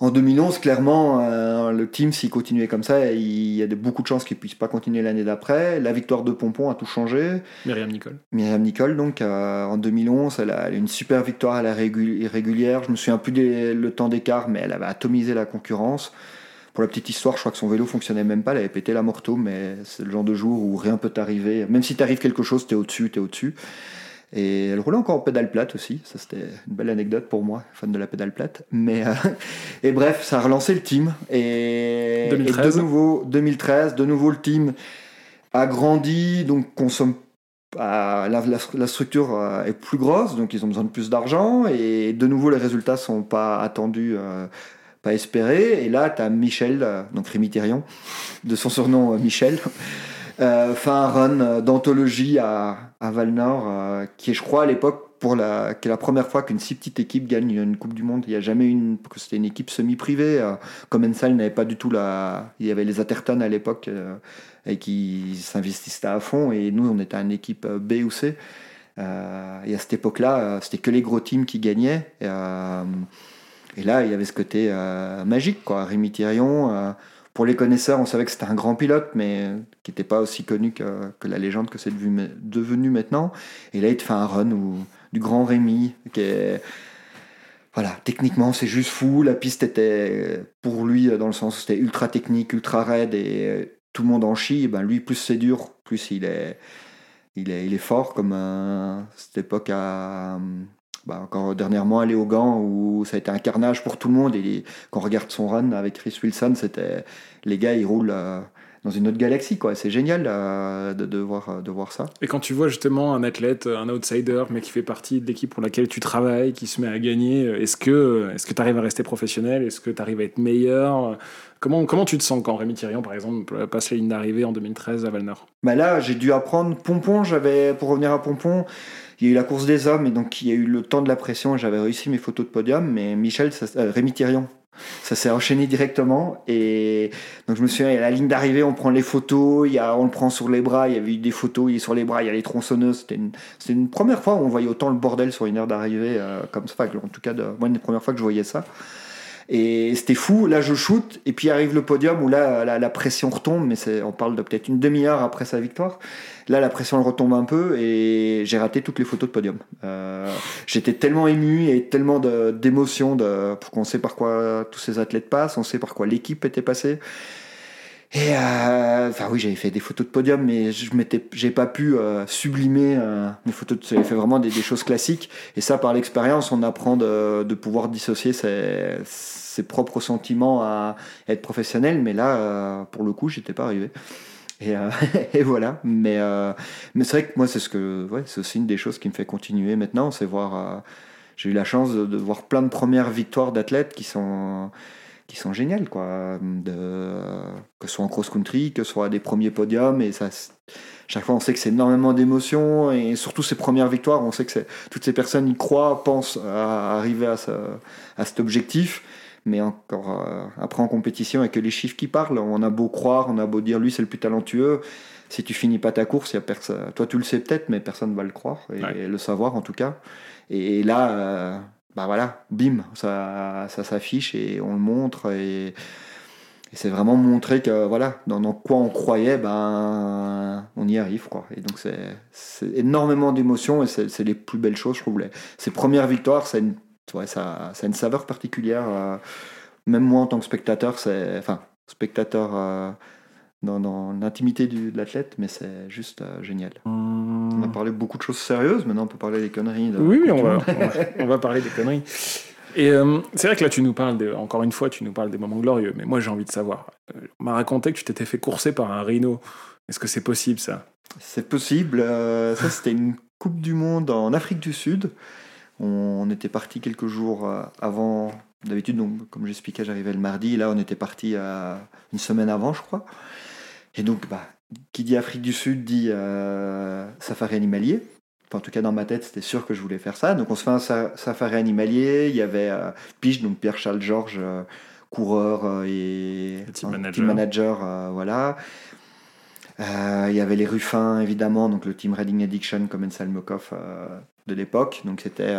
en 2011, clairement, euh, le team, s'il continuait comme ça, il y a de, beaucoup de chances qu'il ne puisse pas continuer l'année d'après. La victoire de Pompon a tout changé. Myriam Nicole. Myriam Nicole, donc, euh, en 2011, elle a, une super victoire à la régulière. Je me souviens plus le temps d'écart, mais elle avait atomisé la concurrence. Pour la petite histoire, je crois que son vélo fonctionnait même pas, elle avait pété la morteau, mais c'est le genre de jour où rien peut t'arriver. Même si t'arrive quelque chose, t'es au-dessus, t'es au-dessus. Et elle roulait encore en pédale plate aussi. Ça, c'était une belle anecdote pour moi, fan de la pédale plate. Mais, euh, et bref, ça a relancé le team. Et, 2013. de nouveau, 2013, de nouveau, le team a grandi, donc consomme. la, la, structure euh, est plus grosse, donc ils ont besoin de plus d'argent. Et de nouveau, les résultats sont pas attendus. Euh, pas espérés. Et là, tu as Michel, donc Rémi Thérion, de son surnom Michel, fait un run d'anthologie à, à Val-Nord, euh, qui est, je crois, à l'époque, pour la, qui est la première fois qu'une si petite équipe gagne une Coupe du Monde. Il n'y a jamais une, que c'était une équipe semi-privée. Euh, comme Ensal n'avait pas du tout la, il y avait les Atherton à l'époque euh, et qui s'investissaient à fond. Et nous, on était une équipe B ou C. et à cette époque-là, c'était que les gros teams qui gagnaient. Et, et là, il y avait ce côté magique, quoi. Rémi Thirion pour les connaisseurs, on savait que c'était un grand pilote, mais qui n'était pas aussi connu que, la légende que c'est devenu maintenant. Et là, il te fait un run du grand Rémi, qui est. Voilà, techniquement, c'est juste fou. La piste était, pour lui, dans le sens où c'était ultra technique, ultra raide, et tout le monde en chie. Ben lui, plus c'est dur, plus il est, il est, fort, comme à cette époque à, bah, encore dernièrement aller au Gant où ça a été un carnage pour tout le monde. Et quand on regarde son run avec Chris Wilson c'était les gars ils roulent euh, dans une autre galaxie quoi. C'est génial euh, de, de, voir, de voir ça. Et quand tu vois justement un athlète un outsider mais qui fait partie de l'équipe pour laquelle tu travailles qui se met à gagner est-ce que est-ce que tu arrives à rester professionnel? Est-ce que tu arrives à être meilleur? Comment, comment tu te sens quand Rémi Thirion, par exemple, passe la ligne d'arrivée en 2013 à Valnor bah Là, j'ai dû apprendre Pompon. J'avais, pour revenir à Pompon, il y a eu la course des hommes, et donc il y a eu le temps de la pression, j'avais réussi mes photos de podium, mais Michel, euh, Rémi Thirion, ça s'est enchaîné directement. Et donc je me souviens, il y a la ligne d'arrivée, on prend les photos, il y a, on le prend sur les bras, il y avait eu des photos, il est sur les bras, il y a les tronçonneuses. C'était une, première fois où on voyait autant le bordel sur une heure d'arrivée euh, comme ça. En tout cas, moi, une des premières fois que je voyais ça. Et c'était fou. Là, je shoot, et puis arrive le podium où là, la, pression retombe, mais on parle de peut-être une demi-heure après sa victoire. Là, la pression retombe un peu, et j'ai raté toutes les photos de podium. Euh, j'étais tellement ému et tellement d'émotion, pour qu'on sait par quoi tous ces athlètes passent, on sait par quoi l'équipe était passée. Et euh, enfin oui, j'avais fait des photos de podium, mais je m'étais, j'ai pas pu euh, sublimer euh, mes photos. J'avais fait vraiment des, choses classiques. Et ça, par l'expérience, on apprend de, de pouvoir dissocier ses, ses, propres sentiments à être professionnel. Mais là, euh, pour le coup, j'étais pas arrivé. Et, euh, et voilà. Mais, mais c'est vrai que moi, c'est ce que, ouais, c'est aussi une des choses qui me fait continuer maintenant, c'est voir. j'ai eu la chance de, de, voir plein de premières victoires d'athlètes qui sont qui sont géniales, quoi. De, que ce soit en cross-country, que ce soit des premiers podiums, et ça, chaque fois on sait que c'est énormément d'émotions, et surtout ces premières victoires, on sait que toutes ces personnes y croient, pensent à arriver à, ce, à cet objectif. Mais encore euh, après en compétition, avec les chiffres qui parlent, on a beau croire, on a beau dire lui c'est le plus talentueux, si tu finis pas ta course, y a personne. Toi tu le sais peut-être, mais personne ne va le croire et, le savoir en tout cas. Et, là, euh, bah voilà, bim, ça, ça s'affiche et on le montre et, c'est vraiment montrer que voilà, dans, quoi on croyait, ben on y arrive quoi. Et donc c'est énormément d'émotions et c'est les plus belles choses, je trouve. ces premières victoires, ça a une, ça, ça une saveur particulière. Euh, même moi en tant que spectateur, c'est enfin spectateur. Euh, dans, l'intimité de l'athlète, mais c'est juste euh, génial. On a parlé beaucoup de choses sérieuses, maintenant on peut parler des conneries. oui, oui on va, on, va, parler des conneries. Et euh, c'est vrai que là, tu nous parles, encore une fois, tu nous parles des moments glorieux, mais moi j'ai envie de savoir. Euh, on m'a raconté que tu t'étais fait courser par un rhino. Est-ce que c'est possible ça? C'est possible. ça, c'était une Coupe du Monde en Afrique du Sud. On était parti quelques jours avant. D'habitude, donc, comme j'expliquais, j'arrivais le mardi. Là, on était parti une semaine avant, je crois. Et donc, bah, qui dit Afrique du Sud dit euh, safari animalier. en tout cas, dans ma tête, c'était sûr que je voulais faire ça. Donc, on se fait un safari animalier. Il y avait euh, Pige, donc Pierre-Charles Georges, euh, coureur et team manager. voilà. il y avait les Ruffins, évidemment, donc le team Reading Addiction, comme Salmokov de l'époque. Donc, c'était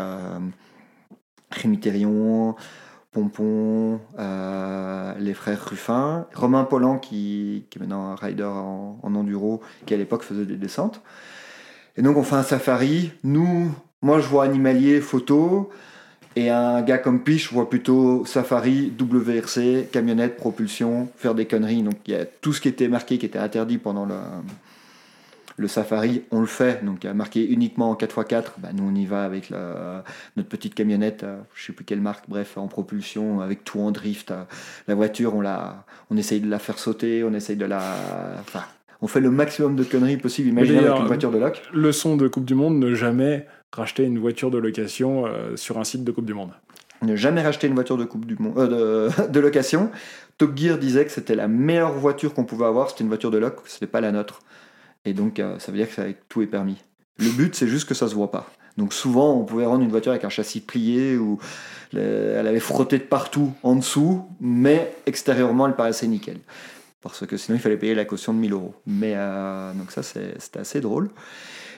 Rémi Thérion, Pompon, les frères Ruffin, Romain Pollan qui, qui est maintenant un rider en, en enduro, qui à l'époque faisait des descentes. Et donc on fait un safari. Nous, moi je vois animalier, photo. Et un gars comme Piche voit plutôt safari, WRC, camionnette, propulsion, faire des conneries. Donc il y a tout ce qui était marqué, qui était interdit pendant le, le safari, on le fait. Donc marqué uniquement en 4x4. Bah, nous on y va avec notre petite camionnette, euh, je sais plus quelle marque, bref, en propulsion, avec tout en drift. Euh, la voiture, on, la, on essaye de la faire sauter, on essaye de la... Enfin, on fait le maximum de conneries possibles, imaginez avec une voiture de loc. Leçon de Coupe du Monde, ne jamais racheter une voiture de location euh, sur un site de Coupe du Monde. Ne jamais racheter une voiture de, coupe du monde, euh, de, location. Top Gear disait que c'était la meilleure voiture qu'on pouvait avoir, c'était une voiture de loc, ce n'est pas la nôtre. Et donc euh, ça veut dire que tout est permis. Le but c'est juste que ça se voit pas. Donc souvent on pouvait rendre une voiture avec un châssis plié ou elle avait frotté de partout en dessous, mais extérieurement elle paraissait nickel parce que sinon il fallait payer la caution de 1000 euros. Mais euh, donc ça c'était assez drôle.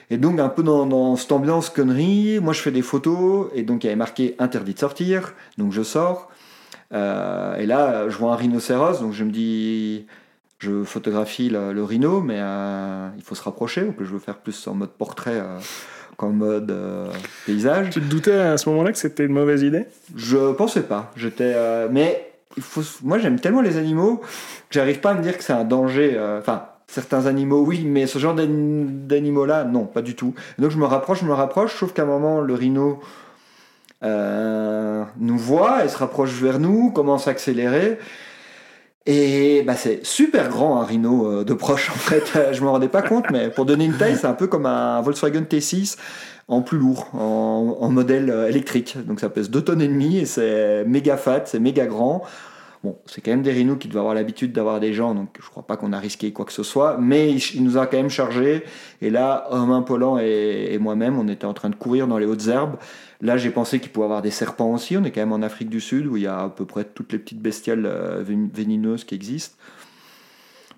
Et donc un peu dans, cette ambiance connerie, moi je fais des photos et donc il y avait marqué interdit de sortir, donc je sors. Euh, et là je vois un rhinocéros, donc je me dis je photographie le, rhino, mais euh, il faut se rapprocher, donc je veux faire plus en mode portrait qu'en mode paysage. Tu te doutais à ce moment-là que c'était une mauvaise idée? Je pensais pas. J'étais, mais moi j'aime tellement les animaux que j'arrive pas à me dire que c'est un danger. Euh, enfin, certains animaux, oui, mais ce genre d'animaux-là, non, pas du tout. donc je me rapproche, je me rapproche, sauf qu'à un moment, le rhino euh, nous voit et se rapproche vers nous, commence à accélérer. Et bah, c'est super grand un rhino euh, de proche en fait, je me rendais pas compte, mais pour donner une taille, c'est un peu comme un Volkswagen T6 en plus lourd, en, modèle électrique. Donc ça pèse 2 tonnes et demie et c'est méga fat, c'est méga grand. Bon, c'est quand même des rhinos qui doivent avoir l'habitude d'avoir des gens, donc je crois pas qu'on a risqué quoi que ce soit, mais il, nous a quand même chargé. Et là, Romain Pollan et, et moi-même, on était en train de courir dans les hautes herbes. Là, j'ai pensé qu'il pouvait avoir des serpents aussi. On est quand même en Afrique du Sud où il y a à peu près toutes les petites bestiales euh, vénineuses qui existent.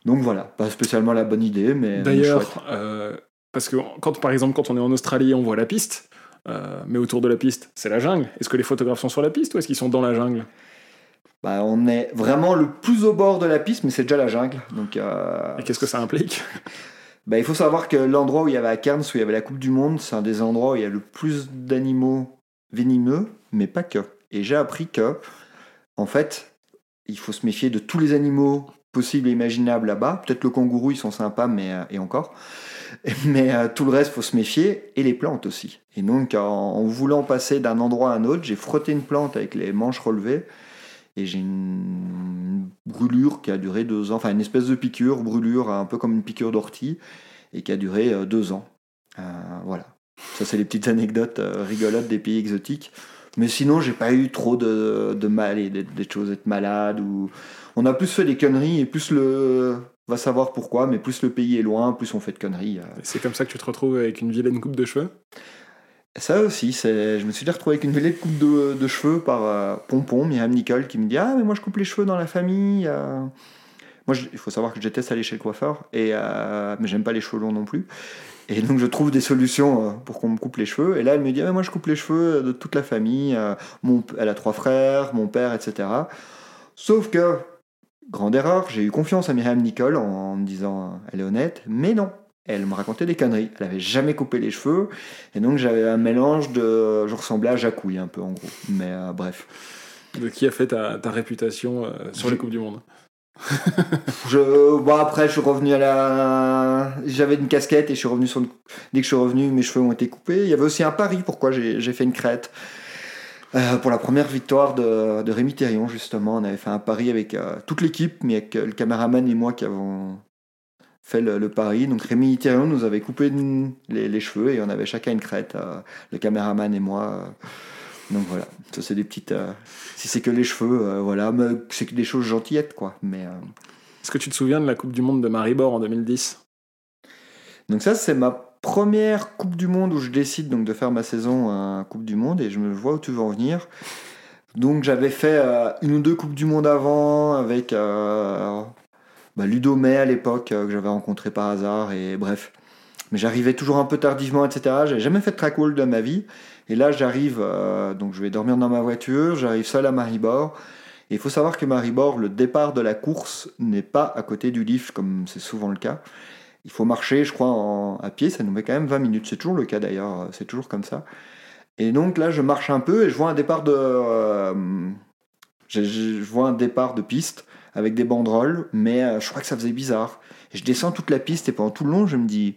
Donc voilà, pas spécialement la bonne idée, mais. D'ailleurs, euh, parce que quand, par exemple, quand on est en Australie, on voit la piste, euh, mais autour de la piste, c'est la jungle. Est-ce que les photographes sont sur la piste ou est-ce qu'ils sont dans la jungle? Bah, on est vraiment le plus au bord de la piste, mais c'est déjà la jungle. Donc, euh, Et qu'est-ce que ça implique? Bah, Il faut savoir que l'endroit où il y avait à Cairns, où il y avait la Coupe du Monde, c'est un des endroits où il y a le plus d'animaux venimeux, mais pas que. Et j'ai appris que, en fait, il faut se méfier de tous les animaux possibles et imaginables là-bas. Peut-être le kangourou, ils sont sympas, mais euh, et encore. Mais euh, tout le reste, faut se méfier, et les plantes aussi. Et donc, en voulant passer d'un endroit à un autre, j'ai frotté une plante avec les manches relevées et j'ai une brûlure qui a duré deux ans, enfin une espèce de piqûre, brûlure un peu comme une piqûre d'ortie, et qui a duré euh, deux ans. Euh, voilà. Ça, c'est les petites anecdotes euh, rigolotes des pays exotiques. Mais sinon, j'ai pas eu trop de, de mal et des, choses, être malade. Ou... On a plus fait des conneries et plus le. va savoir pourquoi, mais plus le pays est loin, plus on fait de conneries. C'est comme ça que tu te retrouves avec une vilaine coupe de cheveux? Ça aussi, je me suis retrouvé avec une de coupe de, cheveux par euh, Pompon, Myriam Nicole, qui me dit Ah, mais moi je coupe les cheveux dans la famille. Euh. Moi, il faut savoir que je déteste aller chez le coiffeur, et, euh, mais j'aime pas les cheveux longs non plus. Et donc je trouve des solutions pour qu'on me coupe les cheveux. Et là, elle me dit ah, mais Moi je coupe les cheveux de toute la famille. Elle a trois frères, mon père, etc. Sauf que, grande erreur, j'ai eu confiance à Myriam Nicole en me disant Elle est honnête, mais non elle me racontait des conneries. Elle avait jamais coupé les cheveux. Et donc j'avais un mélange de. Je ressemblais à Jacouille un peu en gros. Mais euh, bref. De qui a fait ta, réputation euh, sur les Coupes du Monde? Je, bon après je suis revenu à la. J'avais une casquette et je suis revenu sur. Dès que je suis revenu, mes cheveux ont été coupés. Il y avait aussi un pari pourquoi j'ai fait une crête. Euh, pour la première victoire de, de, Rémi Thérion, justement, on avait fait un pari avec toute l'équipe, mais avec le caméraman et moi qui avons, fait le, pari. Donc Rémi Thérion nous avait coupé les, cheveux et on avait chacun une crête, euh, le caméraman et moi. Euh. donc voilà, ça c'est des petites. Euh, si c'est que les cheveux, voilà, c'est que des choses gentillettes quoi. Mais. Est-ce que tu te souviens de la Coupe du Monde de Maribor en 2010 Donc ça c'est ma première Coupe du Monde où je décide donc de faire ma saison à Coupe du Monde et je me vois où tu veux en venir. Donc j'avais fait une ou deux Coupes du Monde avant avec bah, Ludo May à l'époque, euh, que j'avais rencontré par hasard, et bref. mais j'arrivais toujours un peu tardivement, etc. J'avais jamais fait de track walk de ma vie. Et là, j'arrive, euh, donc je vais dormir dans ma voiture, j'arrive seul à Maribor. Et il faut savoir que Maribor, le départ de la course n'est pas à côté du lift, comme c'est souvent le cas. Il faut marcher, je crois, à pied, ça nous met quand même 20 minutes. C'est toujours le cas d'ailleurs, c'est toujours comme ça. Et donc là, je marche un peu et je vois un départ de, euh, je, vois un départ de piste avec des banderoles, mais euh, je crois que ça faisait bizarre. Et je descends toute la piste et pendant tout le long, je me dis,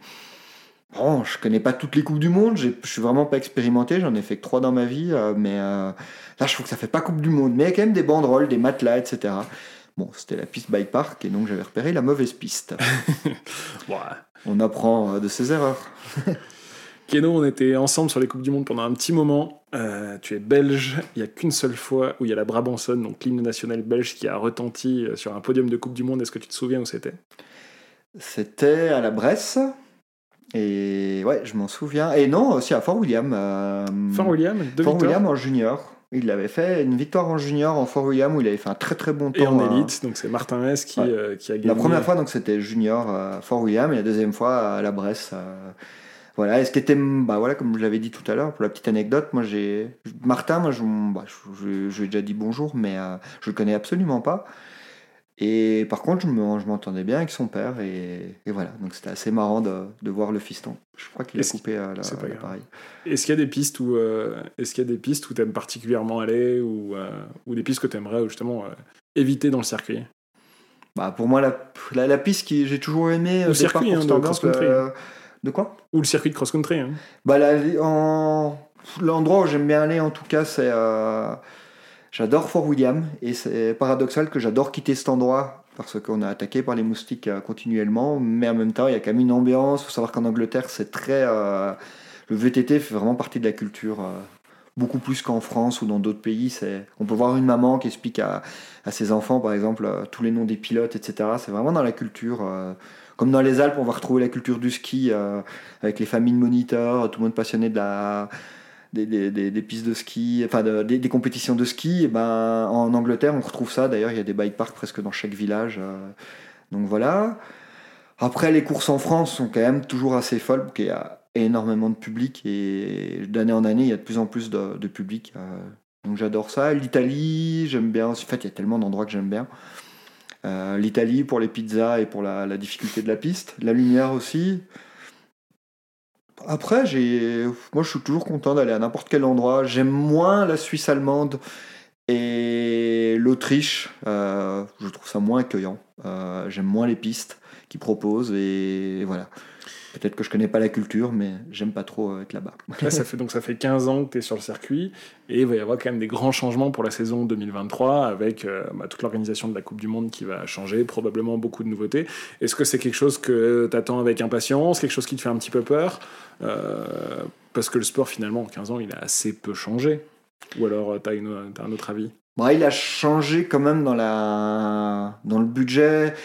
bon, je connais pas toutes les coupes du monde, je suis vraiment pas expérimenté, j'en ai fait que trois dans ma vie, euh, mais là, je trouve que ça fait pas coupe du monde. Mais il y a quand même des banderoles, des matelas, etc. Bon, c'était la piste bike park et donc j'avais repéré la mauvaise piste. On apprend de ses erreurs. Keno, on était ensemble sur les Coupes du Monde pendant un petit moment. Euh, tu es belge. Il n'y a qu'une seule fois où il y a la Brabançonne, donc l'hymne national belge, qui a retenti euh, sur un podium de Coupe du Monde. Est-ce que tu te souviens où c'était? C'était à la Bresse. Et ouais, je m'en souviens. Et non, aussi à Fort William. Euh, Fort William Fort William en junior. Il avait fait une victoire en junior en Fort William où il avait fait un très très bon temps. Et en élite, donc c'est Martin S qui, qui, a gagné. La première fois, donc c'était junior à Fort William et la deuxième fois à la Bresse. Voilà, et ce qui était, bah voilà, comme je l'avais dit tout à l'heure, pour la petite anecdote, moi j'ai. Martin, moi je, bah, je, lui ai déjà dit bonjour, mais euh, je le connais absolument pas. Et par contre, je m'entendais bien avec son père, et, voilà, donc c'était assez marrant de, de, voir le fiston. Je crois qu'il a coupé à l'appareil. Est-ce qu'il y a des pistes où, euh, est-ce qu'il y a des pistes où tu aimes particulièrement aller, ou, euh, ou des pistes que tu aimerais justement éviter dans le circuit? Bah, Pour moi, la, la, piste que j'ai toujours aimé, le circuit, hein, de cross-country. De quoi Ou le circuit de cross-country. Hein. Bah, en... L'endroit où j'aime bien aller, en tout cas, c'est. Euh, j'adore Fort William. Et c'est paradoxal que j'adore quitter cet endroit parce qu'on est attaqué par les moustiques euh, continuellement. Mais en même temps, il y a quand même une ambiance. Il faut savoir qu'en Angleterre, c'est très. Euh, le VTT fait vraiment partie de la culture. beaucoup plus qu'en France ou dans d'autres pays. C'est... On peut voir une maman qui explique à, à ses enfants, par exemple, tous les noms des pilotes, etc. C'est vraiment dans la culture. Comme dans les Alpes, on va retrouver la culture du ski euh, avec les familles de moniteurs, tout le monde passionné de la, des, pistes de ski, enfin des, compétitions de ski. Ben, en Angleterre, on retrouve ça. D'ailleurs, il y a des bike parks presque dans chaque village. Euh. donc voilà. Après, les courses en France sont quand même toujours assez folles, parce qu'il y a énormément de public et d'année en année, il y a de plus en plus de, de public. Euh. donc j'adore ça. L'Italie, j'aime bien. En fait, il y a tellement d'endroits que j'aime bien. Euh, L'Italie pour les pizzas et pour la, difficulté de la piste. La lumière aussi. Après, j'ai, moi, je suis toujours content d'aller à n'importe quel endroit. J'aime moins la Suisse allemande et l'Autriche. Euh, je trouve ça moins accueillant. Euh, j'aime moins les pistes qu'ils proposent et voilà. Peut-être que je connais pas la culture, mais j'aime pas trop être là-bas. ça fait, donc ça fait 15 ans que tu es sur le circuit, et il va y avoir quand même des grands changements pour la saison 2023, avec euh, bah, toute l'organisation de la Coupe du Monde qui va changer, probablement beaucoup de nouveautés. Est-ce que c'est quelque chose que tu attends avec impatience, quelque chose qui te fait un petit peu peur? Euh, Parce que le sport, finalement, en 15 ans, il a assez peu changé. Ou alors, tu as, as, un autre avis? Bah, Il a changé quand même dans, la... dans le budget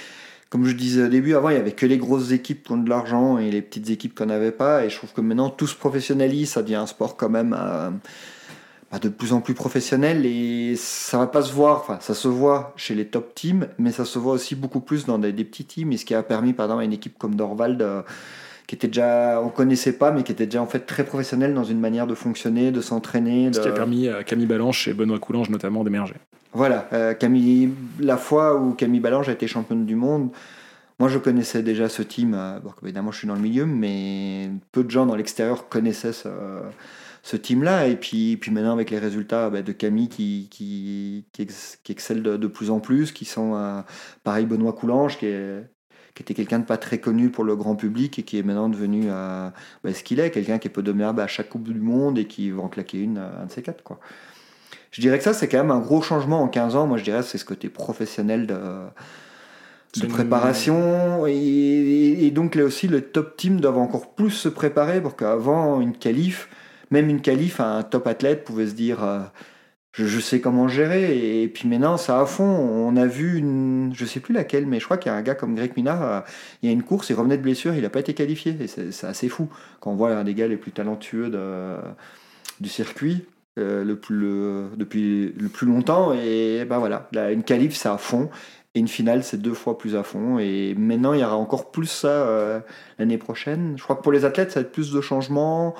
comme je disais au début, avant, il y avait que les grosses équipes qui ont de l'argent et les petites équipes qu'on n'avait pas. Et je trouve que maintenant, tout se professionnalise, ça devient un sport quand même euh, bah, de plus en plus professionnel. Et ça va pas se voir, enfin, ça se voit chez les top teams, mais ça se voit aussi beaucoup plus dans des, petits teams. Et ce qui a permis, par exemple, à une équipe comme Dorvald, euh, qui était déjà, on connaissait pas, mais qui était déjà en fait très professionnel dans une manière de fonctionner, de s'entraîner. Ce qui a permis à Camille Balanche et Benoît Coulange notamment d'émerger. Voilà, euh, Camille, la fois où Camille Ballange a été championne du monde, moi je connaissais déjà ce team, euh, évidemment je suis dans le milieu, mais peu de gens dans l'extérieur connaissaient ce, team-là. Et puis, maintenant avec les résultats bah, de Camille qui, qui, excelle de, plus en plus, qui sont euh, pareil Benoît Coulange qui, est, était quelqu'un de pas très connu pour le grand public et qui est maintenant devenu bah, ce qu'il est, quelqu'un qui peut devenir bah, à chaque Coupe du Monde et qui va en claquer une, un de ces quatre. Quoi je dirais que ça, c'est quand même un gros changement en 15 ans. Moi, je dirais c'est ce côté professionnel de, de préparation. Et, donc, là aussi, le top team doivent encore plus se préparer pour qu'avant une qualif, même une qualif, un top athlète pouvait se dire euh, je, sais comment gérer. Et, puis maintenant, ça à fond. On a vu une, je sais plus laquelle, mais je crois qu'il y a un gars comme Greg Minard, euh, il y a une course, il revenait de blessure, il n'a pas été qualifié. Et c'est assez fou quand on voit un des gars les plus talentueux de, du circuit le plus, depuis le plus longtemps. Et ben voilà, une qualif, c'est à fond. Et une finale, c'est deux fois plus à fond. Et maintenant, il y aura encore plus ça l'année prochaine. Je crois que pour les athlètes, ça va être plus de changements.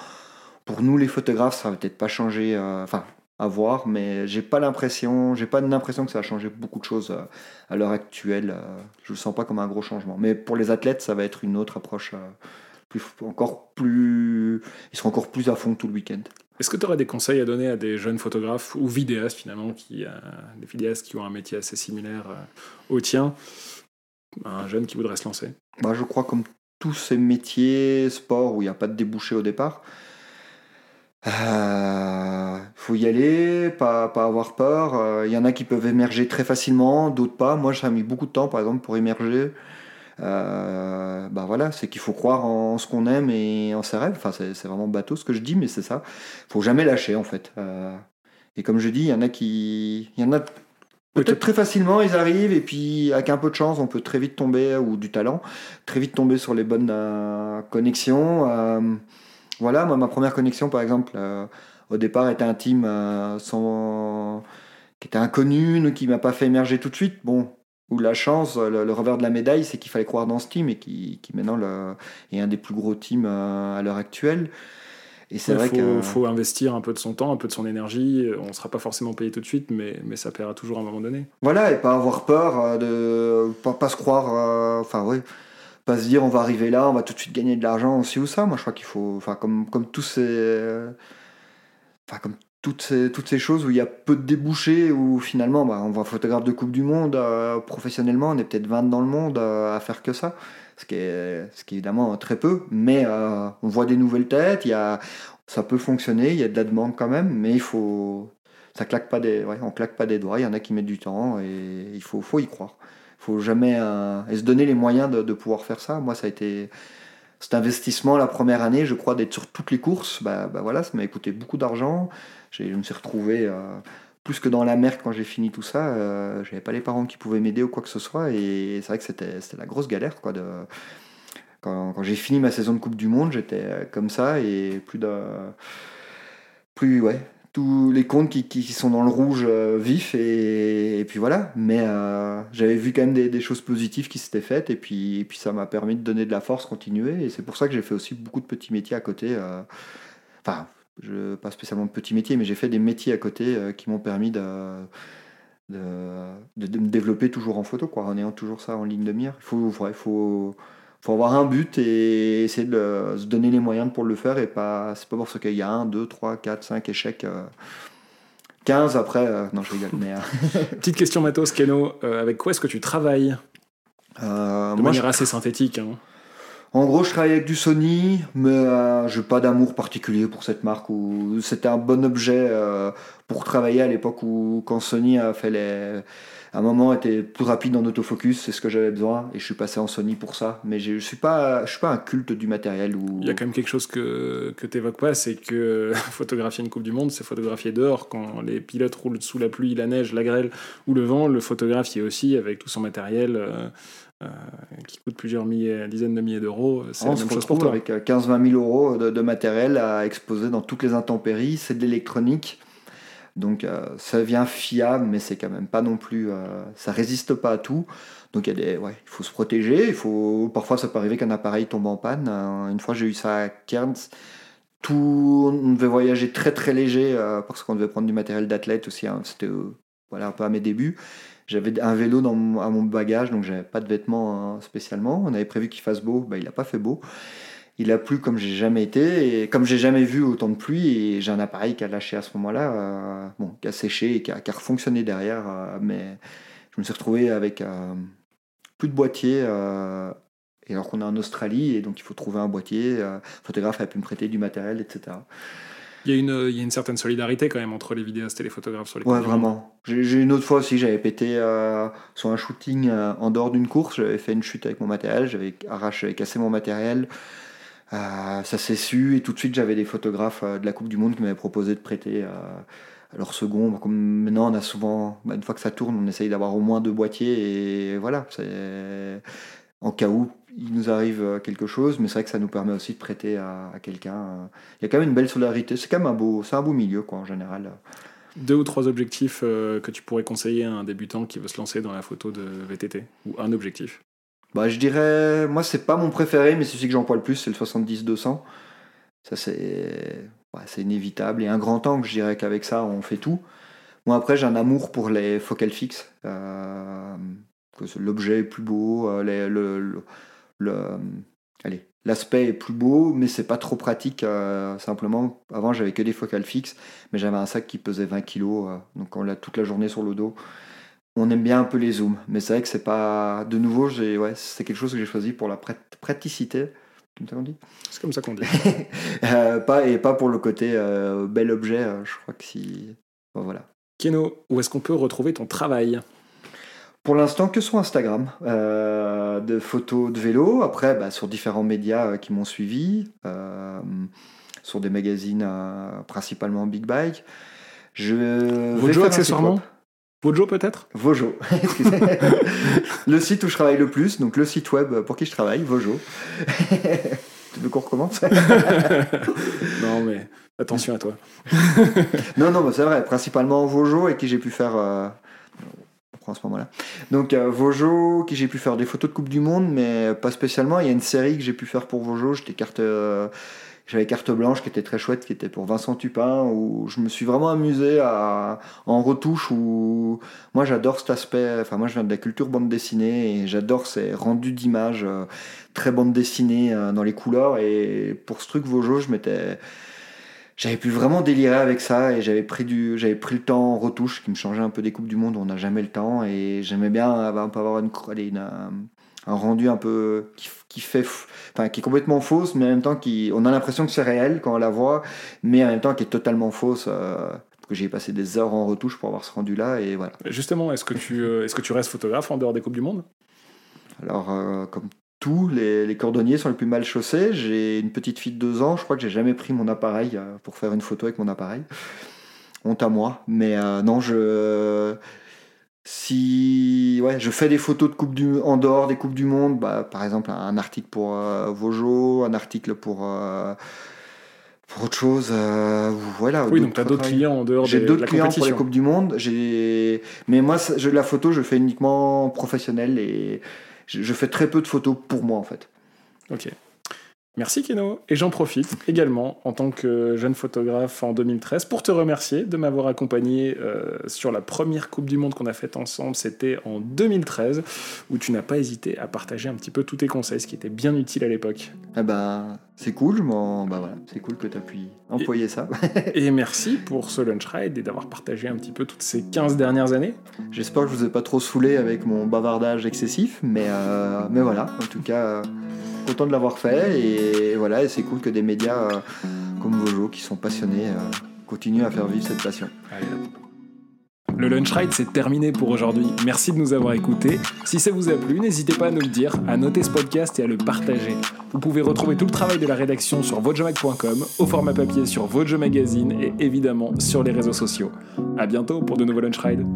Pour nous, les photographes, ça va peut-être pas changer. Enfin, à voir, mais j'ai pas l'impression, j'ai pas l'impression que ça va changer beaucoup de choses euh, à l'heure actuelle. Euh, je le sens pas comme un gros changement. Mais pour les athlètes, ça va être une autre approche, euh, plus, encore plus, ils seront encore plus à fond tout le week-end. Est-ce que tu aurais des conseils à donner à des jeunes photographes ou vidéastes finalement, qui, des vidéastes qui ont un métier assez similaire au tien, un jeune qui voudrait se lancer? Bah, Je crois comme tous ces métiers, sport où il n'y a pas de débouché au départ, il euh, faut y aller, pas, pas avoir peur. Il euh, y en a qui peuvent émerger très facilement, d'autres pas. Moi, ça a mis beaucoup de temps, par exemple, pour émerger. Euh, bah voilà, c'est qu'il faut croire en ce qu'on aime et en ses rêves. Enfin, c'est vraiment bateau ce que je dis, mais c'est ça. Faut jamais lâcher, en fait. et comme je dis, il y en a qui. Il y en a Peut-être très facilement, ils arrivent et puis avec un peu de chance, on peut très vite tomber, ou du talent, très vite tomber sur les bonnes connexions. Voilà, moi, ma première connexion, par exemple, euh, au départ, était un team euh, sans... qui était inconnu, qui m'a pas fait émerger tout de suite. Bon, ou la chance, le, revers de la médaille, c'est qu'il fallait croire dans ce team et qui, qui maintenant le, est un des plus gros teams euh, à l'heure actuelle. Et c'est vrai qu'il faut investir un peu de son temps, un peu de son énergie. On ne sera pas forcément payé tout de suite, mais, mais ça paiera toujours à un moment donné. Voilà, et pas avoir peur de pas, pas se croire. Enfin, oui pas se dire on va arriver là, on va tout de suite gagner de l'argent aussi ou ça. Moi, je crois qu'il faut, enfin, comme, comme tous ces, enfin, comme toutes ces, toutes ces choses où il y a peu de débouchés, où finalement, bah, on voit photographe de Coupe du Monde euh, professionnellement, on est peut-être 20 dans le monde euh, à faire que ça. Ce qui, est, ce qui évidemment très peu, mais euh, on voit des nouvelles têtes, il y a, ça peut fonctionner, il y a de la demande quand même, mais il faut, ça claque pas des, on claque pas des doigts, il y en a qui mettent du temps et il faut, faut y croire faut jamais se donner les moyens de, pouvoir faire ça. Moi, ça a été cet investissement la première année, je crois, d'être sur toutes les courses. Bah, bah voilà, ça m'a coûté beaucoup d'argent. Je me suis retrouvé euh, plus que dans la merde quand j'ai fini tout ça. Euh, J'avais pas les parents qui pouvaient m'aider ou quoi que ce soit. Et c'est vrai que c'était la grosse galère. Quoi. Quand, j'ai fini ma saison de Coupe du Monde, j'étais comme ça et plus de. Plus, ouais, tous les comptes qui, sont dans le rouge euh, vif et, puis voilà. Mais euh, j'avais vu quand même des, choses positives qui s'étaient faites et puis, puis ça m'a permis de donner de la force, continuer. Et c'est pour ça que j'ai fait aussi beaucoup de petits métiers à côté. Euh, enfin, je, pas spécialement de petits métiers, mais j'ai fait des métiers à côté qui m'ont permis de, de, de, me développer toujours en photo, quoi, en ayant toujours ça en ligne de mire. Il faut, il faut faut avoir un but et essayer de se donner les moyens pour le faire et pas c'est pas parce qu'il y a un, deux, trois, quatre, cinq échecs. 15 euh, après, euh, non je rigole. Mais, euh. Petite question matos, Keno, avec quoi est-ce que tu travailles? De manière assez synthétique. Hein. En gros, je travaille avec du Sony, mais je n'ai pas d'amour particulier pour cette marque. C'était un bon objet pour travailler à l'époque où quand Sony a fait les un moment était plus rapide en autofocus, c'est ce que j'avais besoin, et je suis passé en Sony pour ça. Mais je ne suis, pas, suis pas un culte du matériel. Il y a quand même quelque chose que, que tu n'évoques pas, c'est que photographier une Coupe du Monde, c'est photographier dehors, quand les pilotes roulent sous la pluie, la neige, la grêle ou le vent, le est aussi avec tout son matériel. Euh, euh, qui coûte plusieurs milliers, dizaines de milliers d'euros, c'est la même chose pour toi. Avec 15-20 000 euros de, de, matériel à exposer dans toutes les intempéries, c'est de l'électronique. Donc euh, ça vient fiable, mais c'est quand même pas non plus. Euh, ça résiste pas à tout. Donc il, ouais, faut se protéger. Il faut, parfois ça peut arriver qu'un appareil tombe en panne. Euh, une fois j'ai eu ça à Cairns. Tout, on devait voyager très très léger parce qu'on devait prendre du matériel d'athlète aussi. Hein. C'était voilà, un peu à mes débuts. J'avais un vélo dans à mon bagage, donc j'avais pas de vêtements hein, spécialement. On avait prévu qu'il fasse beau, bah, il n'a pas fait beau il a plu comme j'ai jamais été et comme j'ai jamais vu autant de pluie et j'ai un appareil qui a lâché à ce moment-là, euh, bon, qui a séché et qui a, refonctionné derrière, euh, mais je me suis retrouvé avec euh, plus de boîtier et alors qu'on est en Australie et donc il faut trouver un boîtier, le photographe a pu me prêter du matériel, etc. Il y, a une, il y, a une, certaine solidarité quand même entre les vidéastes et les photographes sur les Ouais, vraiment. J'ai une autre fois aussi, j'avais pété sur un shooting en dehors d'une course, j'avais fait une chute avec mon matériel, j'avais arraché, j'avais cassé mon matériel. Euh, ça s'est su et tout de suite j'avais des photographes euh, de la Coupe du Monde qui m'avaient proposé de prêter euh, leur second. Comme maintenant on a souvent, bah, une fois que ça tourne, on essaye d'avoir au moins deux boîtiers et voilà. en cas où il nous arrive quelque chose, mais c'est vrai que ça nous permet aussi de prêter à, quelqu'un. Il y a quand même une belle solidarité. C'est quand même un beau, c'est un beau milieu, quoi, en général. Deux ou trois objectifs que tu pourrais conseiller à un débutant qui veut se lancer dans la photo de VTT Ou un objectif? Bah, Je dirais, moi, c'est pas mon préféré, mais c'est celui que j'emploie le plus, c'est le 70-200. Ça, c'est c'est inévitable. Et un grand angle, je dirais qu'avec ça, on fait tout. Moi, après, j'ai un amour pour les focales fixes. Euh, l'objet est plus beau, euh, le, le, allez, l'aspect est plus beau, mais c'est pas trop pratique. Euh, simplement, avant, j'avais que des focales fixes, mais j'avais un sac qui pesait 20 kg, donc on l'a toute la journée sur le dos. On aime bien un peu les zooms, mais c'est vrai que c'est pas. De nouveau, ouais, c'est quelque chose que j'ai choisi pour la praticité C'est comme ça qu'on dit. Euh, pas, et pas pour le côté euh, bel objet, euh, je crois que si. voilà. Keno, où est-ce qu'on peut retrouver ton travail? Pour l'instant, que sur Instagram, de photos de vélo. Après, bah, sur différents médias qui m'ont suivi, sur des magazines principalement Big Bike. Je Vojo accessoirement Vojo peut-être? Vojo. le site où je travaille le plus, donc le site web pour qui je travaille, Vojo. tu veux qu'on recommence? Non mais attention à toi. non, non, c'est vrai, principalement Vojo et qui j'ai pu faire... Ce moment-là. Donc euh, qui j'ai pu faire des photos de Coupe du Monde, mais pas spécialement. Il y a une série que j'ai pu faire pour Vojo, j'étais carte... Euh, j'avais carte blanche qui était très chouette, qui était pour Vincent Tupin, où je me suis vraiment amusé à, en retouche, où moi j'adore cet aspect, enfin moi je viens de la culture bande dessinée, et j'adore ces rendus d'images euh, très bande dessinée euh, dans les couleurs, et pour ce truc Vojo, je m'étais... J'avais pu vraiment délirer avec ça et j'avais pris, du, j'avais pris le temps en retouche qui me changeait un peu des Coupes du Monde on n'a jamais le temps. Et j'aimais bien avoir, avoir une, une, un rendu un peu qui, fait enfin qui est complètement fausse mais en même temps qui on a l'impression que c'est réel quand on la voit mais en même temps qui est totalement fausse euh, que j'ai passé des heures en retouche pour avoir ce rendu là et voilà. Justement est-ce que tu euh, est-ce que tu restes photographe en dehors des coupes du monde? Alors euh, comme tous les, les, cordonniers sont les plus mal chaussés. J'ai une petite fille de deux ans. Je crois que j'ai jamais pris mon appareil pour faire une photo avec mon appareil. Honte à moi. Mais non je si ouais, je fais des photos de coupe du, en dehors des Coupes du Monde, bah, par exemple un article pour euh, Vojo, un article pour, euh, pour autre chose. Euh, voilà, oui, donc tu as d'autres clients en dehors J'ai d'autres clients pour les Coupes du Monde. Mais moi, je, la photo, je fais uniquement professionnel et je, je fais très peu de photos pour moi en fait. Ok. Merci Keno. Et j'en profite également en tant que jeune photographe en 2013 pour te remercier de m'avoir accompagné euh, sur la première Coupe du Monde qu'on a faite ensemble. C'était en 2013 où tu n'as pas hésité à partager un petit peu tous tes conseils, ce qui était bien utile à l'époque. Eh ben, c'est cool, bah voilà, c'est cool que tu aies pu employer ça. et merci pour ce lunch ride et d'avoir partagé un petit peu toutes ces 15 dernières années. J'espère que je vous ai pas trop saoulé avec mon bavardage excessif, mais, euh, mais voilà, en tout cas. Euh, content de l'avoir fait et voilà, et c'est cool que des médias euh, comme Vojo qui sont passionnés euh, continuent à faire vivre cette passion. Le Lunch Ride, c'est terminé pour aujourd'hui. Merci de nous avoir écoutés. Si ça vous a plu, n'hésitez pas à nous le dire, à noter ce podcast et à le partager. Vous pouvez retrouver tout le travail de la rédaction sur votejomag.com, au format papier sur Vojo Magazine et évidemment sur les réseaux sociaux. A bientôt pour de nouveaux Lunch Rides.